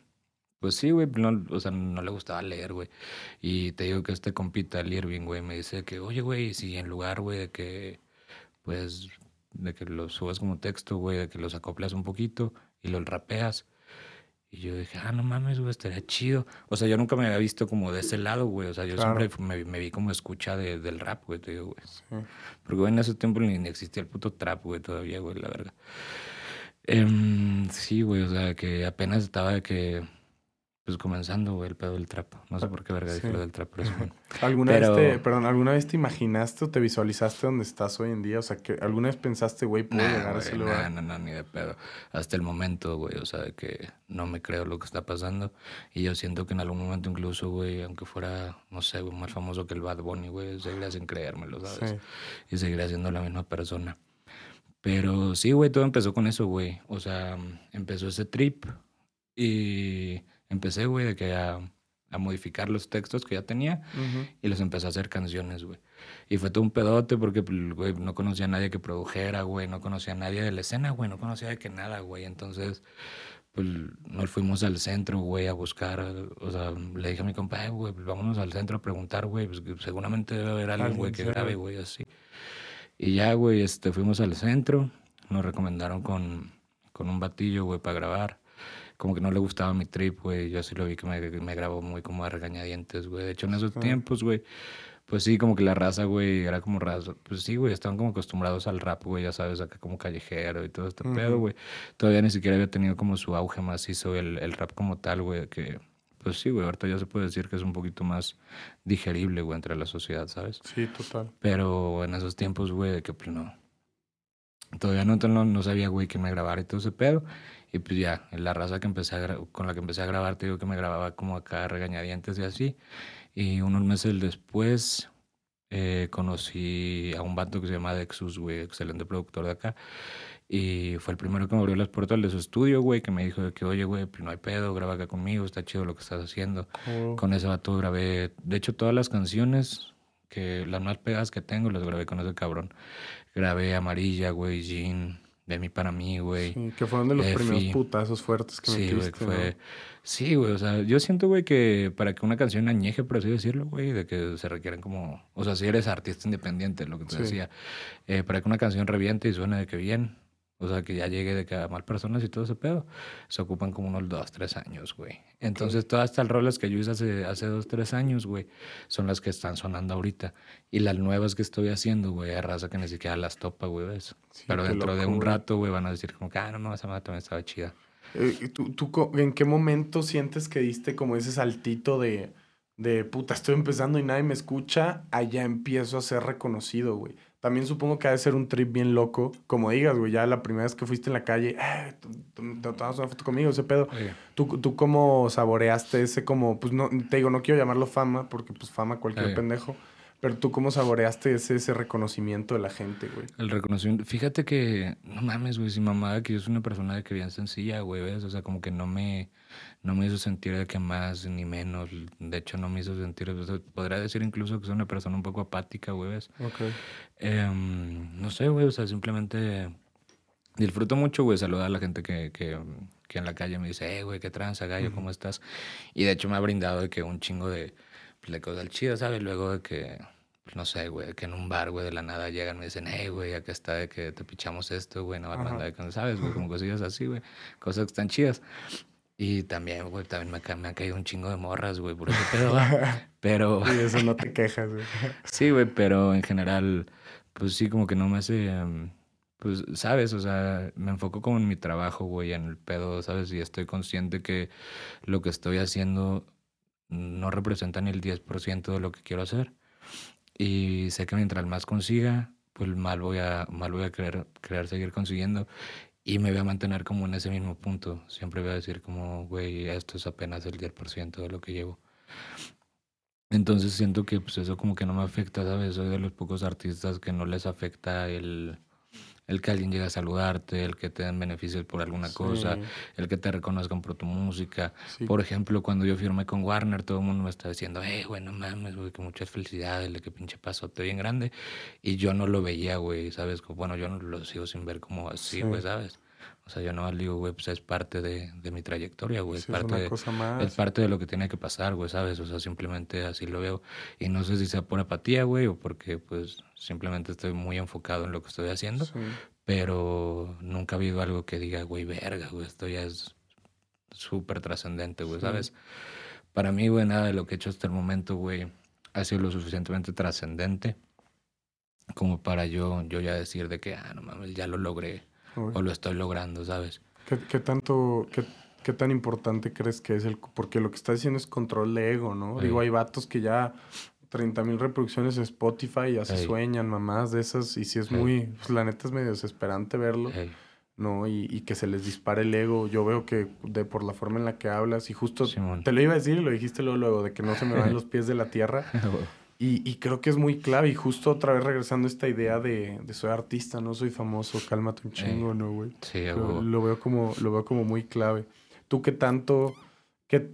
Pues sí, güey, no, o sea, no le gustaba leer, güey. Y te digo que este compita, el Irving, güey, me dice que, oye, güey, si en lugar, güey, de que, pues, de que lo subas como texto, güey, de que los acoplas un poquito y los rapeas. Y yo dije, ah, no mames, güey, estaría chido. O sea, yo nunca me había visto como de ese lado, güey. O sea, yo Claro. siempre me, me vi como escucha de- del rap, güey, te digo, güey. Sí. Porque, güey, en ese tiempo ni, ni existía el puto trap, güey, todavía, güey, la verdad. Em, sí, güey, o sea, que apenas estaba de que, pues comenzando, güey, el pedo del trap. No sé por qué verga dije Sí. lo del trap, pero sí, güey. [LAUGHS] ¿Alguna Pero- vez te, perdón, ¿alguna vez te imaginaste o te visualizaste donde estás hoy en día? O sea, que ¿alguna vez pensaste, güey, puedo Nah, llegar a ese nah, lugar? no, no, ni de pedo. Hasta el momento, güey, o sea, de que no me creo lo que está pasando. Y yo siento que en algún momento incluso, güey, aunque fuera, no sé, más famoso que el Bad Bunny, güey, seguiría sin creérmelo, ¿sabes? Sí. y seguirá siendo la misma persona. Pero sí, güey, todo empezó con eso, güey. O sea, empezó ese trip y empecé, güey, de que a, a modificar los textos que ya tenía Ujú. y los empecé a hacer canciones, güey. Y fue todo un pedote porque, pues, güey, no conocía a nadie que produjera, güey, no conocía a nadie de la escena, güey, no conocía de que nada, güey. Entonces, pues, nos fuimos al centro, güey, a buscar, o sea, le dije a mi compa, "Eh, güey, pues, vámonos al centro a preguntar, güey, pues, seguramente debe haber alguien, güey, que grabe, güey, así. Y ya, güey, este, fuimos al centro, nos recomendaron con, con un batillo, güey, para grabar. Como que no le gustaba mi trip, güey. Yo sí lo vi que me, me grabó muy como a regañadientes, güey. De hecho, en esos tiempos, güey, pues sí, como que la raza, güey, era como raza. Pues sí, güey, estaban como acostumbrados al rap, güey, ya sabes, acá como callejero y todo este pedo, Ujú. güey. Todavía ni siquiera había tenido como su auge macizo el, el rap como tal, güey, que... Pues sí, güey, ahorita ya se puede decir que es un poquito más digerible, güey, entre la sociedad, ¿sabes? Sí, total. Pero en esos tiempos, güey, de que pues no. Todavía no, no, no sabía, güey, que me grabara y todo ese pedo. Y pues ya, la raza que empecé a con la que empecé a grabar, te digo que me grababa como acá regañadientes y así. Y unos meses después eh, conocí a un vato que se llama Dexus, güey, excelente productor de acá. Y fue el primero que me abrió las puertas de su estudio, güey, que me dijo de que, oye, güey, pues no hay pedo, graba acá conmigo, está chido lo que estás haciendo. Oh, Con ese vato grabé, de hecho, todas las canciones, que las más pegadas que tengo, las grabé con ese cabrón. Grabé Amarilla, güey, Jean, De mí para mí, güey. sí, que fueron de los Efi. primeros putazos fuertes que Sí, güey, metiste, ¿no? fue... Sí, güey, o sea, yo siento, güey, que para que una canción añeje, por así decirlo, güey, de que se requieren como... O sea, si eres artista independiente, lo que te Sí. decía, eh, para que una canción reviente y suene de que bien, o sea, que ya llegue de que a más personas y todo ese pedo, se ocupan como unos dos, tres años, güey. Entonces, todas estas rolas que yo hice hace, hace dos, tres años, güey, son las que están sonando ahorita. Y las nuevas que estoy haciendo, güey, hay raza que ni siquiera las topa, güey, ¿ves? Sí, Pero dentro de loco, un güey. rato, güey, van a decir como que, ah, no, no, esa madre también estaba chida. Eh, ¿y ¿Tú, tú en qué momento sientes que diste como ese saltito de, de puta, estoy empezando y nadie me escucha, allá empiezo a ser reconocido, güey? También supongo que ha de ser un trip bien loco, como digas, güey, ya la primera vez que fuiste en la calle, eh, tú- te tomas una foto conmigo, ese pedo. ¿Tú, ¿Tú cómo saboreaste ese como, pues no, te digo, no quiero llamarlo fama, porque pues fama cualquier Sí. pendejo, pero tú cómo saboreaste ese, ese reconocimiento de la gente, güey? El reconocimiento. Fíjate que, no mames, güey, sin mamada, que yo soy una persona de que bien sencilla, güey, ¿ves? O sea, como que no me, no me hizo sentir de que más ni menos. De hecho, no me hizo sentir, podría decir incluso que soy una persona un poco apática, güey. Em, no sé, güey, o sea, simplemente disfruto mucho, güey, saludar a la gente que, que, que en la calle me dice, eh, güey, qué tranza, gallo, ¿cómo estás? Y de hecho me ha brindado de que un chingo de, pues, de cosas chidas, ¿sabes? Luego de que, pues, no sé, güey, que en un bar, güey, de la nada llegan y me dicen, hey, güey, acá está de que te pichamos esto, güey, no que, ¿sabes? Güey, como cosillas así, güey, cosas que están chidas. Y también, güey, también me, me ha caído un chingo de morras, güey, por ese pedo. [LAUGHS] Pero... Y eso no te quejas, güey. [LAUGHS] Sí, güey, pero en general, pues sí, como que no me hace, em, pues, ¿sabes? O sea, me enfoco como en mi trabajo, güey, en el pedo, ¿sabes? Y estoy consciente que lo que estoy haciendo no representa ni el 10% de lo que quiero hacer. Y sé que mientras más consiga, pues mal voy a, mal voy a querer, querer seguir consiguiendo. Y me voy a mantener como en ese mismo punto. Siempre voy a decir como, güey, esto es apenas el 10% de lo que llevo. Entonces siento que pues eso como que no me afecta, ¿sabes? Soy de los pocos artistas que no les afecta el, el que alguien llegue a saludarte, el que te den beneficios por alguna cosa, el que te reconozcan por tu música. Por ejemplo, cuando yo firmé con Warner, todo el mundo me está diciendo, eh, güey, no mames, güey, que muchas felicidades, de que pinche pasote bien grande. Y yo no lo veía, güey, ¿sabes? Bueno, yo no lo sigo sin ver como así, güey, ¿sabes? O sea, yo no digo, güey, pues es parte de, de mi trayectoria, güey. es, parte de, es parte de lo que tiene que pasar, güey, ¿sabes? O sea, simplemente así lo veo. Y no sé si sea por apatía, güey, o porque, pues, simplemente estoy muy enfocado en lo que estoy haciendo. Pero nunca ha habido algo que diga, güey, verga, güey, esto ya es súper trascendente, güey, ¿sabes? Para mí, güey, nada de lo que he hecho hasta el momento, güey, ha sido lo suficientemente trascendente como para yo, yo ya decir de que, ah, no mames, ya lo logré o lo estoy logrando, ¿sabes? ¿Qué, tanto, qué, tan importante crees que es el... Porque lo que está diciendo es control de ego, ¿no? Digo, hay vatos que ya 30 mil reproducciones en Spotify ya se sueñan, mamás de esas, y si es muy... Pues, la neta es medio desesperante verlo. ¿no? Y, que se les dispare el ego. Yo veo que de por la forma en la que hablas, y justo te lo iba a decir y lo dijiste luego, luego, de que no se me van [LAUGHS] los pies de la tierra. [LAUGHS] Y, creo que es muy clave. Y justo otra vez regresando a esta idea de, soy artista, no soy famoso, cálmate un chingo, ¿no, güey? Sí, lo, veo como, lo veo como muy clave. ¿Tú qué tanto, qué,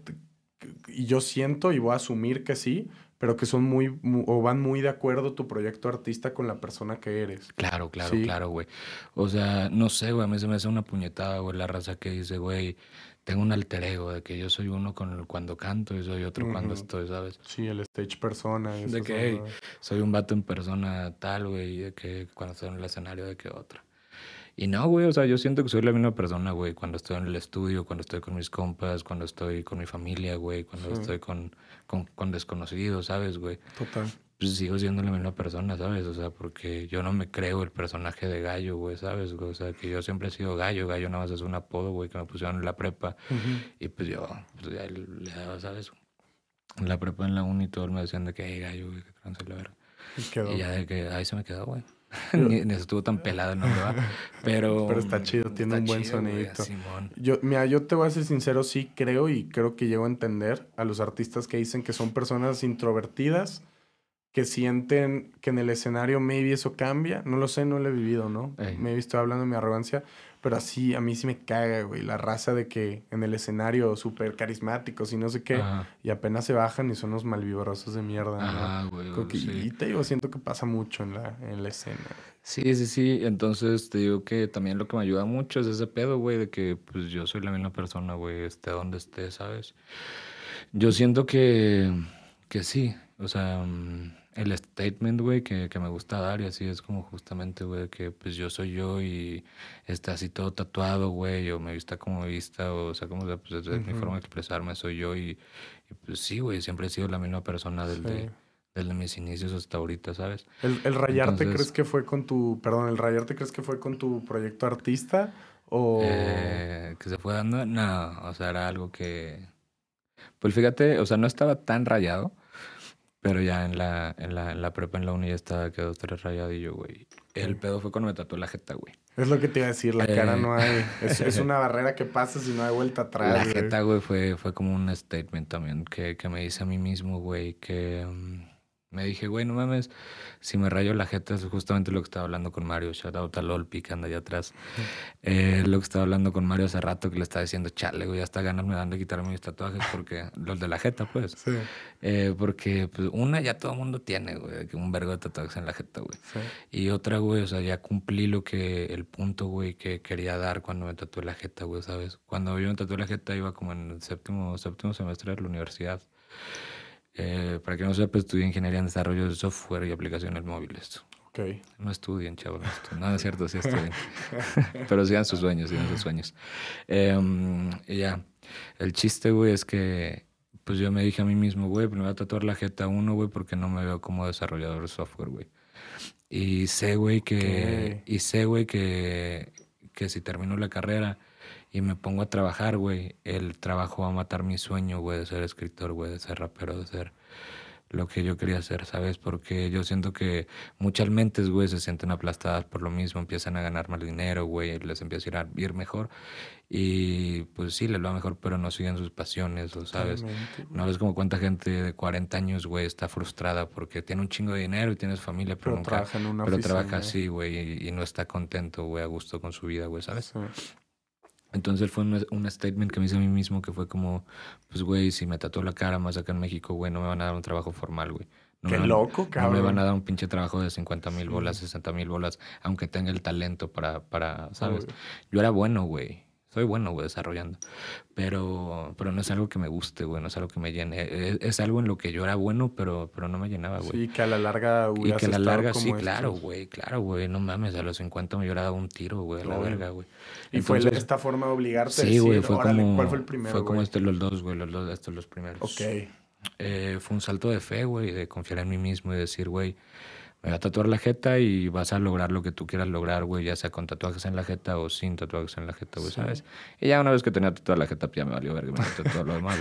y yo siento y voy a asumir que sí, pero que son muy, o van muy de acuerdo tu proyecto artista con la persona que eres. Claro, claro, claro, güey. O sea, no sé, güey, a mí se me hace una puñetada, güey, la raza que dice, güey, tengo un alter ego de que yo soy uno con cuando canto y soy otro cuando estoy, ¿sabes? Sí, el stage persona. De que soy un vato en persona tal, güey, y de que cuando estoy en el escenario de que otra. Y no, güey, o sea, yo siento que soy la misma persona, güey, cuando estoy en el estudio, cuando estoy con mis compas, cuando estoy con mi familia, güey, cuando estoy con, con, con desconocidos, ¿sabes, güey? Total pues sigo siendo la misma persona, ¿sabes? O sea, porque yo no me creo el personaje de gallo, güey, ¿sabes? O sea, que yo siempre he sido gallo, gallo nada más es un apodo, güey, que me pusieron en la prepa. Y pues yo, pues ya le daba, ¿sabes? En la prepa en la uni todos me decían de que, hey, gallo, güey, que cancela ver. Y ya de que ahí se me quedó, güey. [LAUGHS] ni, estuvo tan pelado no me va. [LAUGHS] Pero, Pero está chido, tiene un buen sonidito. yo, mira, yo te voy a ser sincero, sí creo y creo que llego a entender a los artistas que dicen que son personas introvertidas que sienten que en el escenario maybe eso cambia. No lo sé, no lo he vivido, ¿no? Me he visto hablando de mi arrogancia, pero así a mí sí me caga, güey, la raza de que en el escenario súper carismáticos y no sé qué, y apenas se bajan y son unos malvibrosos de mierda, Ah, güey. Y te digo, siento que pasa mucho en la, en la escena. Sí, sí, sí. Entonces te digo que también lo que me ayuda mucho es ese pedo, güey, de que pues yo soy la misma persona, güey, esté donde esté, ¿sabes? Yo siento que, que sí, o sea... Mm, el statement, güey, que, que, me gusta dar y así es como justamente, güey, que pues yo soy yo y está así todo tatuado, güey, o me vista como me vista, o, sea, como pues es mi forma de expresarme, soy yo y, pues sí, güey, siempre he sido la misma persona desde, desde mis inicios hasta ahorita, ¿sabes? ¿El, el rayarte crees que fue con tu, perdón, el rayarte crees que fue con tu proyecto artista o... Eh, que se fue dando, no, o sea, era algo que... Pues fíjate, o sea, no estaba tan rayado, pero ya en la, en la, en la prepa, en la uni, ya estaba quedó tres rayadillo, güey. El pedo fue cuando me tatué la jeta, güey. Es lo que te iba a decir, la cara no hay... Es, es, [LAUGHS] una barrera que pasa si no hay vuelta atrás, La jeta, güey, fue, fue como un statement también que, que me hice a mí mismo, güey, que... Mm, me dije, güey, no mames, si me rayo la jeta es justamente lo que estaba hablando con Mario. Shout out a Lolpi que anda allá atrás. Eh, lo que estaba hablando con Mario hace rato que le estaba diciendo, chale, güey, hasta ganas me dan de quitarme mis tatuajes porque [LAUGHS] los de la jeta, pues. Sí. Eh, porque pues, una ya todo el mundo tiene, güey, un vergo de tatuajes en la jeta, güey. Sí. Y otra, güey, o sea, ya cumplí lo que, el punto, güey, que quería dar cuando me tatué la jeta, güey, ¿sabes? Cuando yo me tatué la jeta iba como en el séptimo, séptimo semestre de la universidad. Eh, para que no sepa, estudié ingeniería en desarrollo de software y aplicaciones móviles. Okay. No estudien, chavos. No, es cierto, sí estudien. [LAUGHS] [LAUGHS] Pero sigan sus sueños, sigan sus sueños. Y ya, el chiste, güey, es que pues yo me dije a mí mismo, güey, pues me voy a tatuar la jeta 1, güey, porque no me veo como desarrollador de software, güey. Y sé, güey, que... Y sé, güey, que, que si termino la carrera y me pongo a trabajar, güey, el trabajo va a matar mi sueño, güey, de ser escritor, güey, de ser rapero, de ser lo que yo quería hacer, ¿sabes? Porque yo siento que muchas mentes, güey, se sienten aplastadas por lo mismo, empiezan a ganar más dinero, güey, les empieza a ir, mejor. Y pues sí, les va mejor, pero no siguen sus pasiones, ¿sabes? no ves como cuánta gente de 40 años, güey, está frustrada porque tiene un chingo de dinero y tiene su familia, pero, nunca, trabaja en una Pero trabaja así, güey, y, no está contento, güey, a gusto con su vida, güey, ¿sabes? Entonces fue un, statement que me hice a mí mismo que fue como, pues, güey, si me tatuó la cara más acá en México, güey, no me van a dar un trabajo formal, güey. Qué loco, cabrón. No me van a dar un pinche trabajo de 50 mil bolas, 60 mil bolas, aunque tenga el talento para, para ¿sabes? Yo era bueno, güey soy bueno, güey, desarrollando. Pero, pero no es algo que me guste, güey, no es algo que me llene. E, es, algo en lo que yo era bueno, pero, pero no me llenaba, güey. Sí, que a la larga Y que a la larga, sí, claro, güey, claro, güey. No mames, a los 50 me dado un tiro, güey, a la verga, güey. ¿Y fue esta forma de obligarte sí, a decir, güey, fue como, ¿cuál fue el primero, Fue como este, los dos, güey, los dos, estos los primeros. Ok. Eh, fue un salto de fe, güey, de confiar en mí mismo y decir, güey, me voy a tatuar la jeta y vas a lograr lo que tú quieras lograr, güey, ya sea con tatuajes en la jeta o sin tatuajes en la jeta, güey, ¿sabes? Y ya una vez que tenía tatuada la jeta, pues ya me valió verga, me todo lo demás,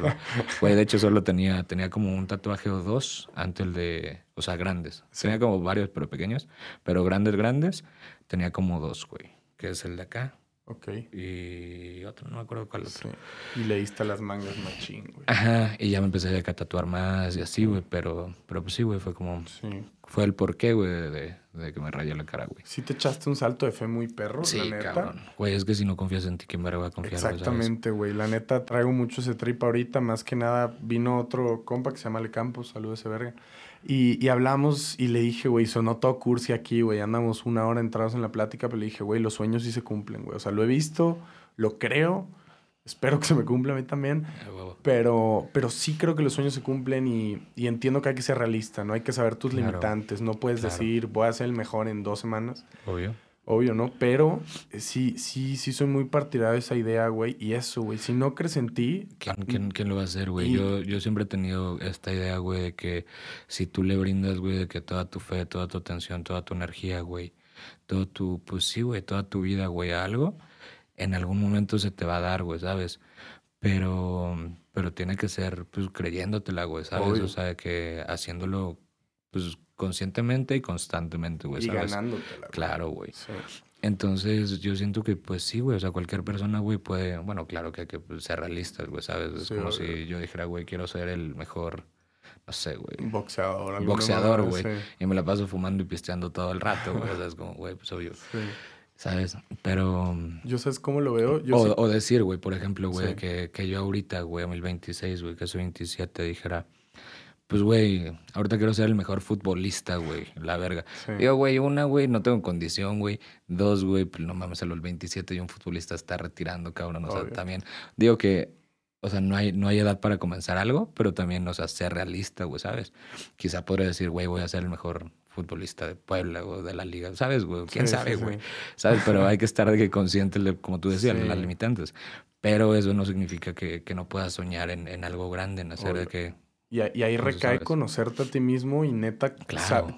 güey. de hecho, solo tenía, tenía como un tatuaje o dos antes el de, o sea, grandes. Tenía como varios, pero pequeños, pero grandes, grandes, tenía como dos, güey, que es el de acá Ok. Y otro, no me acuerdo cuál otro. Y leíste las mangas machín, güey. Ajá, y ya me empecé a tatuar más y así, güey, pero, pero pues sí, güey, fue como... Sí. Fue el porqué, güey, de, de, que me rayé la cara, güey. Sí te echaste un salto de fe muy perro, sí, la neta. cabrón. Güey, es que si no confías en ti, ¿quién me va a confiar? Exactamente, güey. La neta, traigo mucho ese trip ahorita. Más que nada, vino otro compa que se llama Le Campos. Saludos ese verga. Y, y, hablamos y le dije, güey, sonó todo cursi aquí, güey. Andamos una hora entrados en la plática, pero le dije, güey, los sueños sí se cumplen, güey. O sea, lo he visto, lo creo. Espero que se me cumpla a mí también. Pero, pero sí creo que los sueños se cumplen y, y entiendo que hay que ser realista, ¿no? Hay que saber tus limitantes. No puedes decir, voy a ser el mejor en dos semanas. Obvio. Obvio, ¿no? Pero eh, sí, sí, sí soy muy partidario de esa idea, güey. Y eso, güey. Si no crees en ti... ¿Quién, quién, lo va a hacer, güey? Yo, yo siempre he tenido esta idea, güey, de que si tú le brindas, güey, de que toda tu fe, toda tu atención, toda tu energía, güey, todo tu... Pues sí, güey, toda tu vida, güey, a algo, en algún momento se te va a dar, güey, ¿sabes? Pero... Pero tiene que ser, pues, creyéndotela, güey, ¿sabes? O sea, que haciéndolo, pues, conscientemente y constantemente, güey. Y ganándotela. Claro, güey. Entonces, yo siento que, pues sí, güey, o sea, cualquier persona, güey, puede, bueno, claro que hay que pues, ser realistas, güey, ¿sabes? Es como si yo dijera, güey, quiero ser el mejor, no sé, güey. Boxeador. Boxeador, güey. Y me la paso fumando y pisteando todo el rato, güey, o sea, es como, güey, pues obvio. Sí. ¿Sabes? Pero... Yo sabes cómo lo veo. o, decir, güey, por ejemplo, güey, que, que yo ahorita, güey, a 26, güey, que soy 27, dijera pues, güey, ahorita quiero ser el mejor futbolista, güey, la verga. Digo, güey, una, güey, no tengo condición, güey. Dos, güey, pues no mames, a los 27 y un futbolista está retirando, cabrón. O sea, también, digo que, o sea, no hay, no hay edad para comenzar algo, pero también, o sea, ser realista, güey, ¿sabes? Quizá podría decir, güey, voy a ser el mejor futbolista de Puebla o de la liga, ¿sabes, güey? ¿Quién sabe, güey? ¿Sabes? Pero hay que estar de que consciente, de, como tú decías, de las limitantes. Pero eso no significa que, que no puedas soñar en, en, algo grande, en hacer de que y, ahí recae conocerte a ti mismo y neta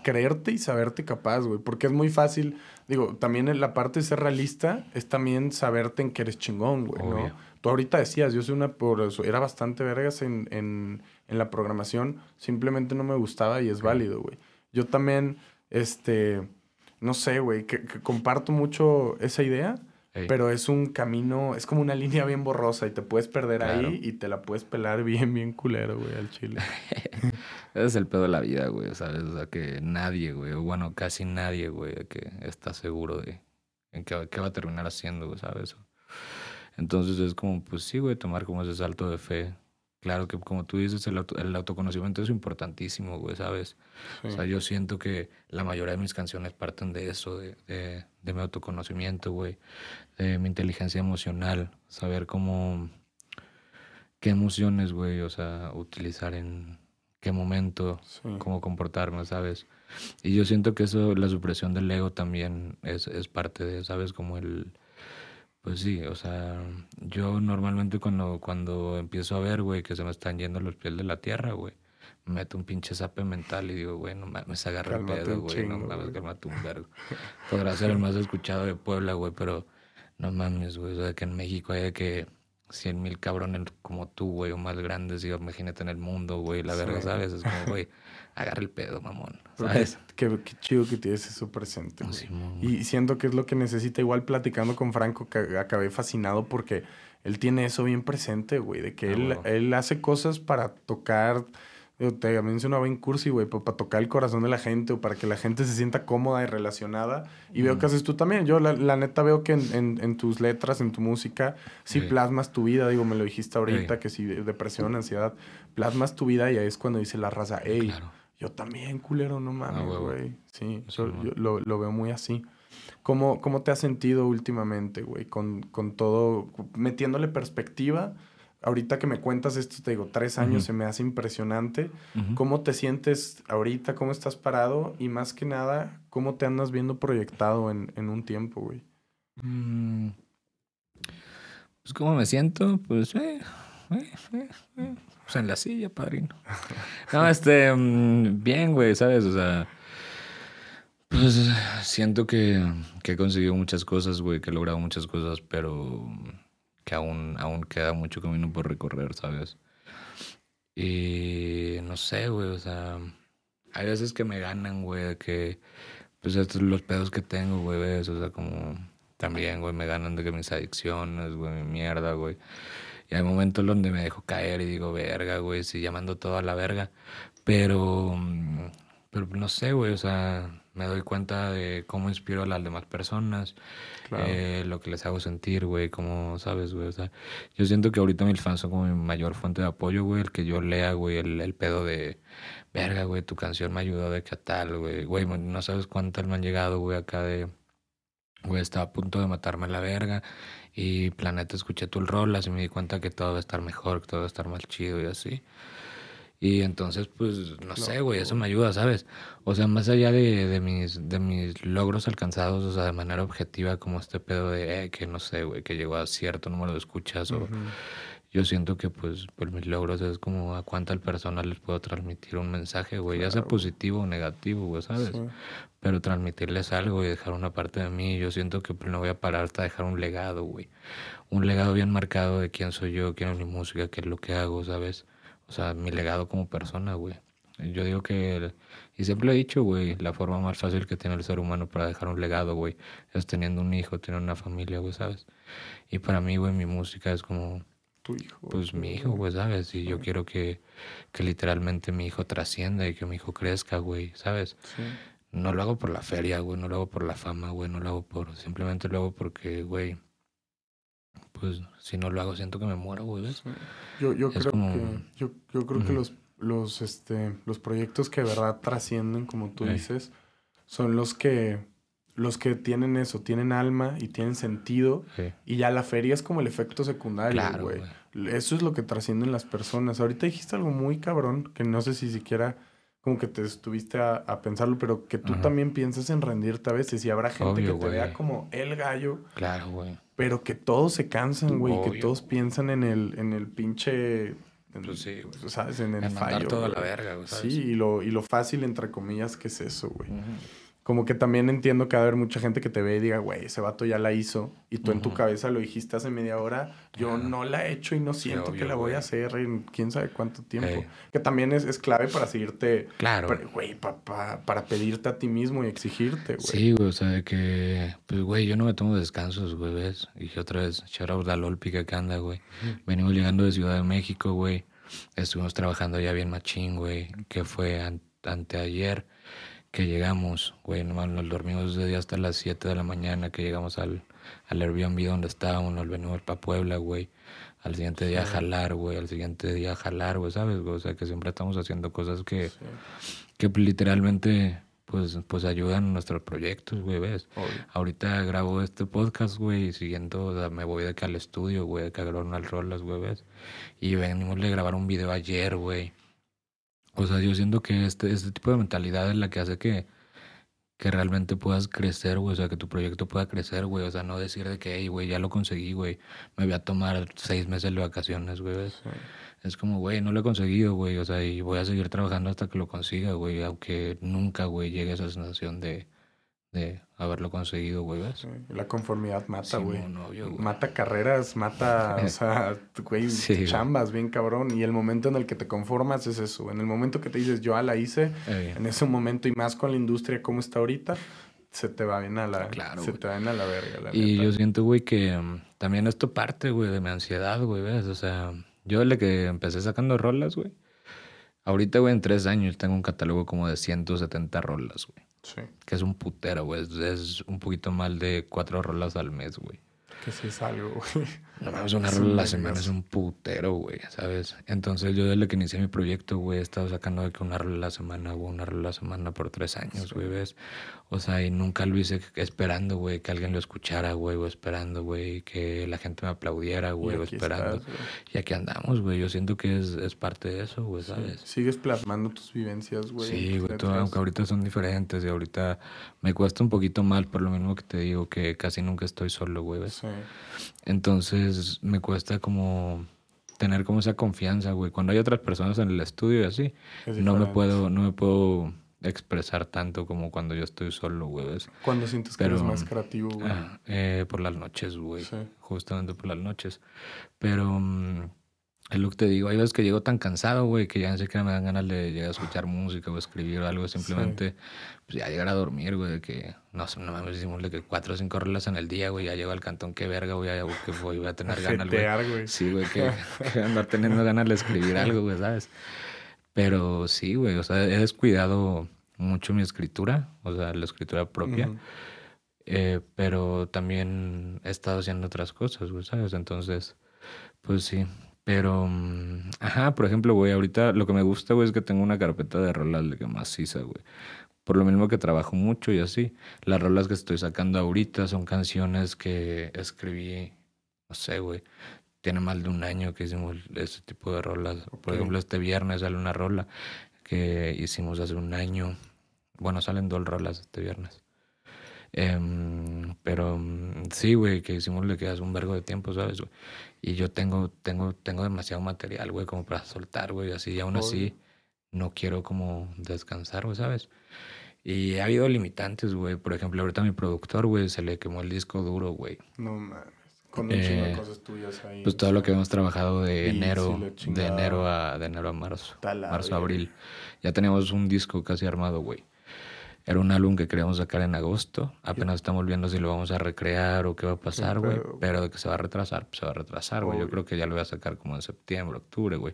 creerte y saberte capaz, güey. Porque es muy fácil, digo, también en la parte de ser realista es también saberte en que eres chingón, güey, ¿no? Tú ahorita decías, yo soy una, por eso, era bastante vergas en, en, en la programación, simplemente no me gustaba y es válido, güey. Yo también, este, no sé, güey, que comparto mucho esa idea pero es un camino, es como una línea bien borrosa y te puedes perder ahí y te la puedes pelar bien, bien culero, güey, al chile. [LAUGHS] Ese es el pedo de la vida, güey, ¿sabes? O sea, que nadie, güey, o bueno, casi nadie, güey, que está seguro de en qué, qué va a terminar haciendo, güey, ¿sabes? Entonces es como, pues sí, güey, tomar como ese salto de fe Claro que como tú dices, el, el autoconocimiento es importantísimo, güey, ¿sabes? O sea, yo siento que la mayoría de mis canciones parten de eso, de, de, de mi autoconocimiento, güey, de mi inteligencia emocional, saber cómo, qué emociones, güey, o sea, utilizar en qué momento, cómo comportarme, ¿sabes? Y yo siento que eso, la supresión del ego también es, es parte de, ¿sabes? Como el pues sí, o sea, yo normalmente cuando, cuando empiezo a ver, güey, que se me están yendo los pies de la tierra, güey, me meto un pinche zape mental y digo, güey, no mames, agarra el pedo, güey, no mames, cálmate un [LAUGHS] vergo. Podrá ser el más escuchado de Puebla, güey, pero no mames, güey, o sea, que en México hay que cien mil cabrones como tú, güey, o más grandes, y imagínate en el mundo, güey, la verga, ¿sabes? Es como, [LAUGHS] güey, agarra el pedo, mamón, ¿sabes? Qué, qué, chido que tienes eso presente, y siento que es lo que necesita. Igual platicando con Franco, que acabé fascinado porque él tiene eso bien presente, güey, de que ah, él, él hace cosas para tocar te mencionaba en cursi, güey, para tocar el corazón de la gente o para que la gente se sienta cómoda y relacionada. Y veo que haces tú también. Yo, la, neta, veo que en, tus letras, en tu música, si plasmas tu vida. Digo, me lo dijiste ahorita, que si depresión, ansiedad, plasmas tu vida y ahí es cuando dice la raza, hey, yo también, culero, no mames, ah, güey. sí, yo lo, lo, veo muy así. ¿Cómo, cómo te has sentido últimamente, güey? Con, con todo, metiéndole perspectiva ahorita que me cuentas esto, te digo, tres años se me hace impresionante. ¿Cómo te sientes ahorita? ¿Cómo estás parado? Y más que nada, ¿cómo te andas viendo proyectado en, un tiempo, güey? Mm. Pues, ¿cómo me siento? Pues, eh, eh, pues en la silla, padrino. No, este, mm, bien, güey, ¿sabes? O sea, pues siento que, que he conseguido muchas cosas, güey, que he logrado muchas cosas, pero que aún, aún queda mucho camino por recorrer, ¿sabes? Y no sé, güey, o sea, hay veces que me ganan, güey, que, pues estos son los pedos que tengo, güey, ¿ves? O sea, como también, güey, me ganan de que mis adicciones, güey, mi mierda, güey. Y hay momentos donde me dejo caer y digo, verga, güey, sí, llamando todo a la verga. Pero, mm, pero no sé, güey, o sea, me doy cuenta de cómo inspiro a las demás personas, eh, lo que les hago sentir, güey, como, ¿sabes, güey? O sea, yo siento que ahorita mis fans son como mi mayor fuente de apoyo, güey, el que yo lea, güey, el, el pedo de, verga, güey, tu canción me ayudó de que tal, güey, güey, no sabes cuántas me han llegado, güey, acá de, güey, estaba a punto de matarme la verga y Planeta escuché tu rol, así me di cuenta que todo va a estar mejor, que todo va a estar más chido y así. Y entonces, pues, no, sé, güey, eso me ayuda, ¿sabes? O sea, más allá de, de, mis, de mis logros alcanzados, o sea, de manera objetiva, como este pedo de, eh, que no sé, güey, que llegó a cierto número de escuchas, o yo siento que, pues, mis logros es como a cuánta persona les puedo transmitir un mensaje, güey, ya sea positivo o negativo, güey, ¿sabes? Pero transmitirles algo y dejar una parte de mí, yo siento que pues, no voy a parar hasta dejar un legado, güey. Un legado bien marcado de quién soy yo, quién es mi música, qué es lo que hago, ¿sabes? O sea, mi legado como persona, güey. Yo digo que, y siempre lo he dicho, güey, la forma más fácil que tiene el ser humano para dejar un legado, güey, es teniendo un hijo, tener una familia, güey, ¿sabes? Y para mí, güey, mi música es como... Tu hijo. Pues mi hijo, güey, ¿sabes? Y yo quiero que, que literalmente mi hijo trascienda y que mi hijo crezca, güey, ¿sabes? Sí. No lo hago por la feria, güey, no lo hago por la fama, güey, no lo hago por... Simplemente lo hago porque, güey, pues si no lo hago siento que me muero, güey, ¿ves? Yo, yo creo que, yo, yo creo que los, los, este, los proyectos que de verdad trascienden, como tú dices, son los que, los que tienen eso, tienen alma y tienen sentido. Y ya la feria es como el efecto secundario, güey. Eso es lo que trascienden las personas. Ahorita dijiste algo muy cabrón, que no sé si siquiera como que te estuviste a, pensarlo, pero que tú también piensas en rendirte a veces y habrá gente que te vea como el gallo. Claro, güey. Pero que todos se cansan, güey, que todos piensan en el, en el pinche... pues sí, güey. ¿Sabes? En el en fallo. toda la verga, güey. Sí, y lo, y lo fácil, entre comillas, que es eso, güey como que también entiendo que va a haber mucha gente que te ve y diga, güey, ese vato ya la hizo. Y tú en tu cabeza lo dijiste hace media hora. Yo no la he hecho y no siento que la voy a hacer en quién sabe cuánto tiempo. Que también es, es, clave para seguirte. Claro. Güey, para pedirte a ti mismo y exigirte, güey. Sí, güey, o sea, de que, pues, güey, yo no me tomo descansos, güey, ¿ves? Y otra vez, shout out a Lolpica que anda, güey. Venimos llegando de Ciudad de México, güey. Estuvimos trabajando ya bien machín, güey, que fue anteayer que llegamos, güey, nos dormimos desde hasta las 7 de la mañana, que llegamos al, al Airbnb donde estábamos, nos venimos para Puebla, güey. Al siguiente día a jalar, güey, al siguiente día a jalar, güey, ¿sabes? O sea, que siempre estamos haciendo cosas que, que literalmente, pues, pues ayudan a nuestros proyectos, güey, ¿ves? Ahorita grabo este podcast, güey, y siguiendo, o sea, me voy de acá al estudio, güey, de que grabar unas rolas, güey, ¿ves? Y venimos a grabar un video ayer, güey o sea, yo siento que este, este tipo de mentalidad es la que hace que, que realmente puedas crecer, güey. O sea, que tu proyecto pueda crecer, güey. O sea, no decir de que, hey, güey, ya lo conseguí, güey. Me voy a tomar seis meses de vacaciones, güey. Es como, güey, no lo he conseguido, güey. O sea, y voy a seguir trabajando hasta que lo consiga, güey. Aunque nunca, güey, llegue a esa sensación de, de haberlo conseguido, güey, ¿ves? la conformidad mata, güey. mata carreras, mata, o [LAUGHS] sea, güey, Sí, güey. chambas, bien cabrón. Y el momento en el que te conformas es eso. En el momento que te dices, yo ya la hice, Eh, en ese momento y más con la industria como está ahorita, se te va bien a la, Claro, se güey. te va bien a la verga, la Y neta. yo siento, güey, que mm, también esto parte, güey, de mi ansiedad, güey, ¿ves? O sea, yo desde que empecé sacando rolas, güey, ahorita, güey, en tres años tengo un catálogo como de 170 rolas, güey. Sí, Que es un putero, güey. Es, un poquito mal de cuatro rolas al mes, güey. que sí es algo, güey. No mames, una rola a la semana es un putero, güey, ¿sabes? Entonces yo desde que inicié mi proyecto, güey, he estado sacando de que una rola a la semana, güey, una rola a la semana por tres años, güey, ¿ves? O sea, y nunca lo hice esperando, güey, que alguien lo escuchara, güey, o esperando, güey, que la gente me aplaudiera, güey, o esperando. estás, güey. y aquí andamos, güey, yo siento que es, es parte de eso, güey, ¿sabes? Sigues plasmando tus vivencias, güey. Sí, güey, todo- aunque ahorita son diferentes y ahorita me cuesta un poquito mal, por lo mismo que te digo, que casi nunca estoy solo, güey, ¿ves? Sí. Entonces me cuesta como tener como esa confianza, güey. Cuando hay otras personas en el estudio y así, Es no me puedo, no me puedo expresar tanto como cuando yo estoy solo, güey. Cuando sientes que Pero, eres más creativo, güey. Ah, eh, por las noches, güey. Sí. Justamente por las noches. Pero mm, es lo que te digo, hay veces que llego tan cansado, güey, que ya ni siquiera me dan ganas de llegar a escuchar música o escribir o algo, simplemente pues ya llegar a dormir, güey, de que no sé, no mames, que cuatro o cinco rolas en el día, güey, ya llego al cantón, qué verga, güey, ya que voy, voy a tener ganas, güey. Sí, güey, que, [LAUGHS] que andar teniendo ganas de escribir algo, güey, ¿sabes? Pero sí, güey, o sea, he descuidado mucho mi escritura, o sea, la escritura propia. Eh, pero también he estado haciendo otras cosas, güey, ¿sabes? Entonces, pues sí. Pero, mm, ajá, por ejemplo, güey, ahorita lo que me gusta, güey, es que tengo una carpeta de rolas de que maciza, güey. Por lo mismo que trabajo mucho y así. Las rolas que estoy sacando ahorita son canciones que escribí, no sé, güey. Tiene más de un año que hicimos ese tipo de rolas. Por ejemplo, este viernes sale una rola que hicimos hace un año. Bueno, salen dos rolas este viernes. Em, pero mm, sí, güey, que hicimos le quedas un vergo de tiempo, ¿sabes, güey? Y yo tengo, tengo, tengo demasiado material, güey, como para soltar, güey, así, y aún así no quiero como descansar, güey, ¿sabes? Y ha habido limitantes, güey. Por ejemplo, ahorita a mi productor, güey, se le quemó el disco duro, güey. No mames. Con un chingo de Eh, cosas tuyas ahí. Pues todo lo que hemos trabajado de enero, de enero a, de enero a marzo. Marzo, verga. abril. Ya teníamos un disco casi armado, güey. Era un álbum que queríamos sacar en agosto. Apenas estamos viendo si lo vamos a recrear o qué va a pasar, güey. Pero de que se va a retrasar, pues se va a retrasar, güey. Yo creo que ya lo voy a sacar como en septiembre, octubre, güey.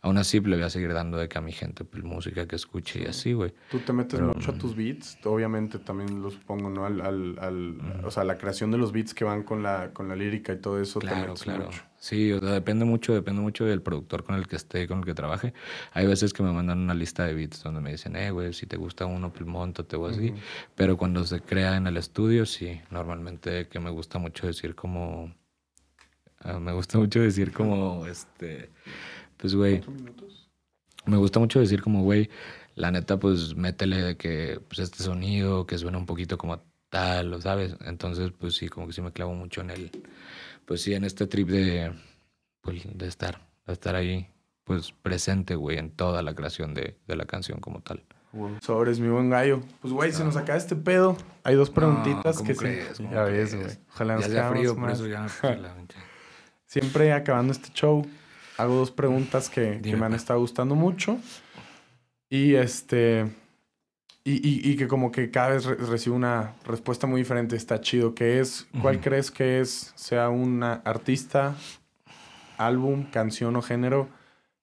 Aún así, le voy a seguir dando de que a mi gente, pues, música que escuche y así, güey. Tú te metes Pero, mucho a tus beats, obviamente también lo supongo, ¿no? Al, al, al- O sea, la creación de los beats que van con la, con la lírica y todo eso te Claro, metes claro. mucho. Sí, o sea, depende mucho, depende mucho del productor con el que esté, con el que trabaje. Hay veces que me mandan una lista de beats donde me dicen, eh, güey, si te gusta uno, pues montate o así. Ujú. Pero cuando se crea en el estudio, sí, normalmente que me gusta mucho decir como... ah, me gusta mucho decir como, este, pues, güey, me gusta mucho decir como, güey, la neta, pues métele de que, pues este sonido que suena un poquito como tal, ¿lo ¿sabes? Entonces, pues sí, como que sí me clavo mucho en el, pues sí, en este trip de, pues, de estar, de estar ahí, pues presente, güey, en toda la creación de, de la canción como tal. Güey. Sobres, mi buen gallo. Pues, güey, se nos acaba este pedo. Hay dos preguntitas ¿cómo que sí. Ya ves, güey. Ojalá nos Ya sea frío, por más. eso ya la [LAUGHS] pinche- Siempre acabando este show, hago dos preguntas que, me han estado gustando mucho. Y este. Y, y- y que como que cada vez re- recibo una respuesta muy diferente. Está chido. Que es, ¿cuál crees que es, sea una artista, álbum, canción o género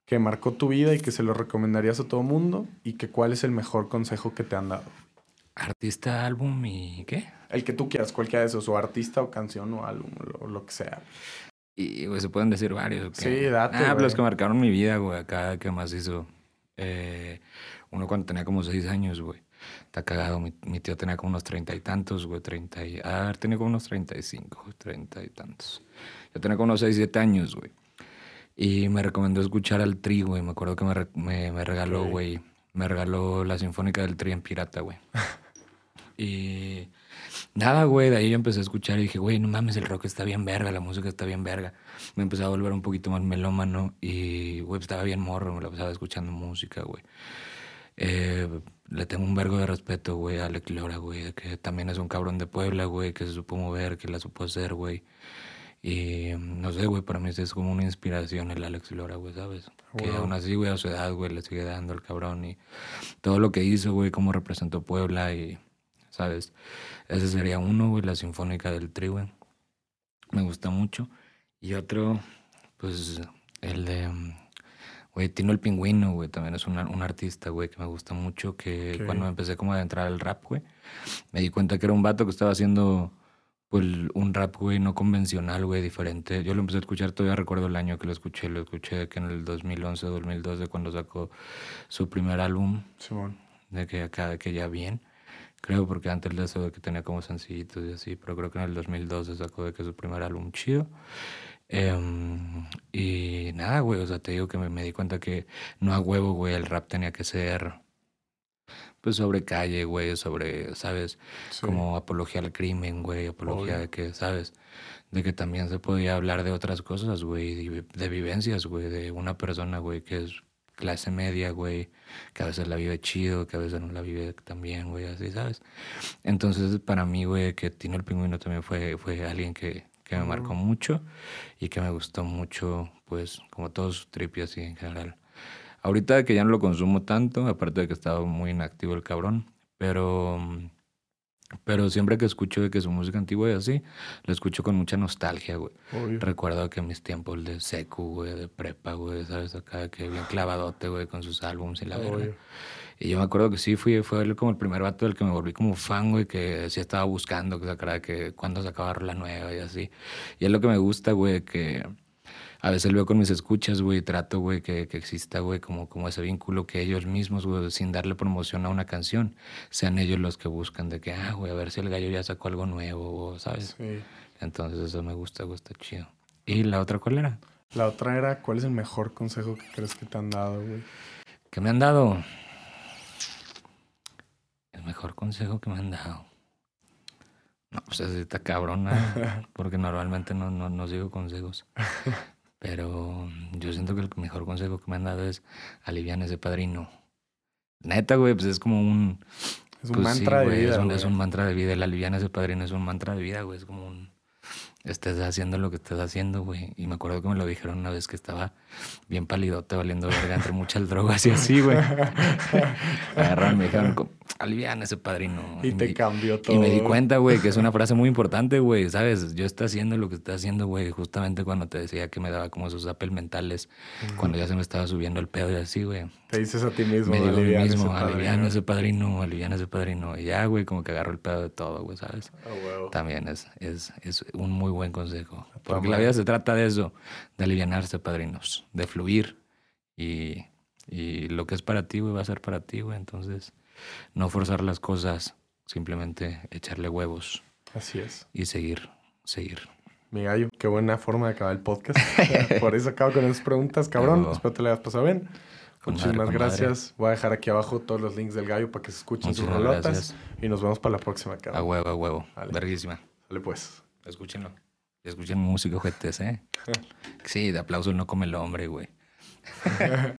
que marcó tu vida y que se lo recomendarías a todo mundo? Y que cuál es el mejor consejo que te han dado. Artista, álbum y qué? El que tú quieras, cualquiera de esos, o artista o canción o álbum, o lo, lo que sea. Y, güey, se pueden decir varios. ¿o qué? Sí, date, Ah, pues los que marcaron mi vida, güey, acá, que más hizo. Eh, uno cuando tenía como seis años, güey. Está cagado. Mi, mi tío tenía como unos treinta y tantos, güey. Treinta y... Ah, tenía como unos treinta y cinco, treinta y tantos. Yo tenía como unos seis, siete años, güey. Y me recomendó escuchar al Tri, güey. Me acuerdo que me, me, me regaló, güey. Me regaló la Sinfónica del Tri en pirata, güey. [LAUGHS] y... Nada, güey, de ahí yo empecé a escuchar y dije, güey, no mames, el rock está bien verga, la música está bien verga. Me empecé a volver un poquito más melómano y, güey, estaba bien morro, me la pasaba escuchando música, güey. Eh, le tengo un vergo de respeto, güey, a Alex Lora, güey, que también es un cabrón de Puebla, güey, que se supo mover, que la supo hacer, güey. Y no sé, güey, para mí es como una inspiración el Alex Lora, güey, ¿sabes? Que aún así, güey, a su edad, güey, le sigue dando el cabrón y todo lo que hizo, güey, cómo representó Puebla y, ¿sabes? Ese sería uno, güey, la Sinfónica del Tri, güey. Me gusta mucho. Y otro, pues, el de Güey, Tino el Pingüino, güey, también es un, un artista, güey, que me gusta mucho, que cuando empecé como a entrar al rap, güey, me di cuenta que era un vato que estaba haciendo, pues, un rap, güey, no convencional, güey, diferente. Yo lo empecé a escuchar, todavía recuerdo el año que lo escuché, lo escuché que en el 2011, 2012, cuando sacó su primer álbum, de que acá, de que ya bien, creo, porque antes de eso de que tenía como sencillitos y así, pero creo que en el 2012 sacó de que su primer álbum chido. Em, y nada, güey, o sea, te digo que me, di cuenta que no a huevo, güey, el rap tenía que ser, pues, sobre calle, güey, sobre, ¿sabes? Como apología al crimen, güey, apología de que, ¿sabes? De que también se podía hablar de otras cosas, güey, de, vivencias, güey, de una persona, güey, que es clase media, güey, que a veces la vive chido, que a veces no la vive también, güey, así, ¿sabes? Entonces, para mí, güey, que Tino el Pingüino también fue, fue alguien que, que me marcó mucho y que me gustó mucho, pues, como todos sus y así en general. Ahorita que ya no lo consumo tanto, aparte de que estaba muy inactivo el cabrón, pero, pero siempre que escucho de que su música antigua y así, lo escucho con mucha nostalgia, güey. Recuerdo que mis tiempos de secu, güey, de prepa, güey, ¿sabes? Acá que bien clavadote, güey, con sus álbumes y la verdad. Y yo me acuerdo que sí, fui, fue él como el primer vato del que me volví como fan, güey, que sí estaba buscando que sacara que cuando sacaba la nueva y así. Y es lo que me gusta, güey, que a veces lo veo con mis escuchas, güey, trato, güey, que, que, exista, güey, como, como ese vínculo que ellos mismos, güey, sin darle promoción a una canción, sean ellos los que buscan de que, ah, güey, a ver si el gallo ya sacó algo nuevo, ¿sabes? Sí. Entonces eso me gusta, güey, está chido. ¿Y la otra cuál era? La otra era, ¿cuál es el mejor consejo que crees que te han dado, güey? ¿Qué me han dado? mejor consejo que me han dado. No, pues así está cabrona, [LAUGHS] porque normalmente no, no, no sigo consejos. Pero yo siento que el mejor consejo que me han dado es aliviar ese padrino. Neta, güey, pues es como un... Es un pues mantra de vida. Es un, es un, mantra de vida. El aliviar ese padrino es un mantra de vida, güey. Es como un estés haciendo lo que estés haciendo, güey. Y me acuerdo que me lo dijeron una vez que estaba bien palidote, valiendo verga entre muchas [LAUGHS] drogas y así, güey. [LAUGHS] agarraron me dijeron, alivian ese padrino. Y, te cambió todo. Y me di cuenta, güey, que es una [LAUGHS] frase muy importante, güey, ¿sabes? Yo estoy haciendo lo que estoy haciendo, güey, justamente cuando te decía que me daba como esos apel mentales, cuando ya se me estaba subiendo el pedo y así, güey. Te dices a ti mismo, me digo a mí mismo, alivian ese padrino, alivian ese padrino. Y ya, güey, como que agarro el pedo de todo, güey, ¿sabes? Oh, También es, es, es un muy buen consejo. Porque la vida se trata de eso, de alivianarse, padrinos, de fluir. Y, y lo que es para ti, güey, va a ser para ti, güey. Entonces, no forzar las cosas, simplemente echarle huevos. Así es. Y seguir, seguir. Mi gallo, qué buena forma de acabar el podcast. [LAUGHS] Por eso acabo con esas preguntas, cabrón. Espero te le hayas pasado bien. Muchísimas gracias. Voy a dejar aquí abajo todos los links del gallo para que se escuchen sus rolotas. Y nos vemos para la próxima, cabrón. A huevo, a huevo. Verguísima. Dale pues. Escúchenlo. Escuchen música, ojetes, ¿eh? [LAUGHS] sí, de aplauso no come el hombre, güey. [LAUGHS]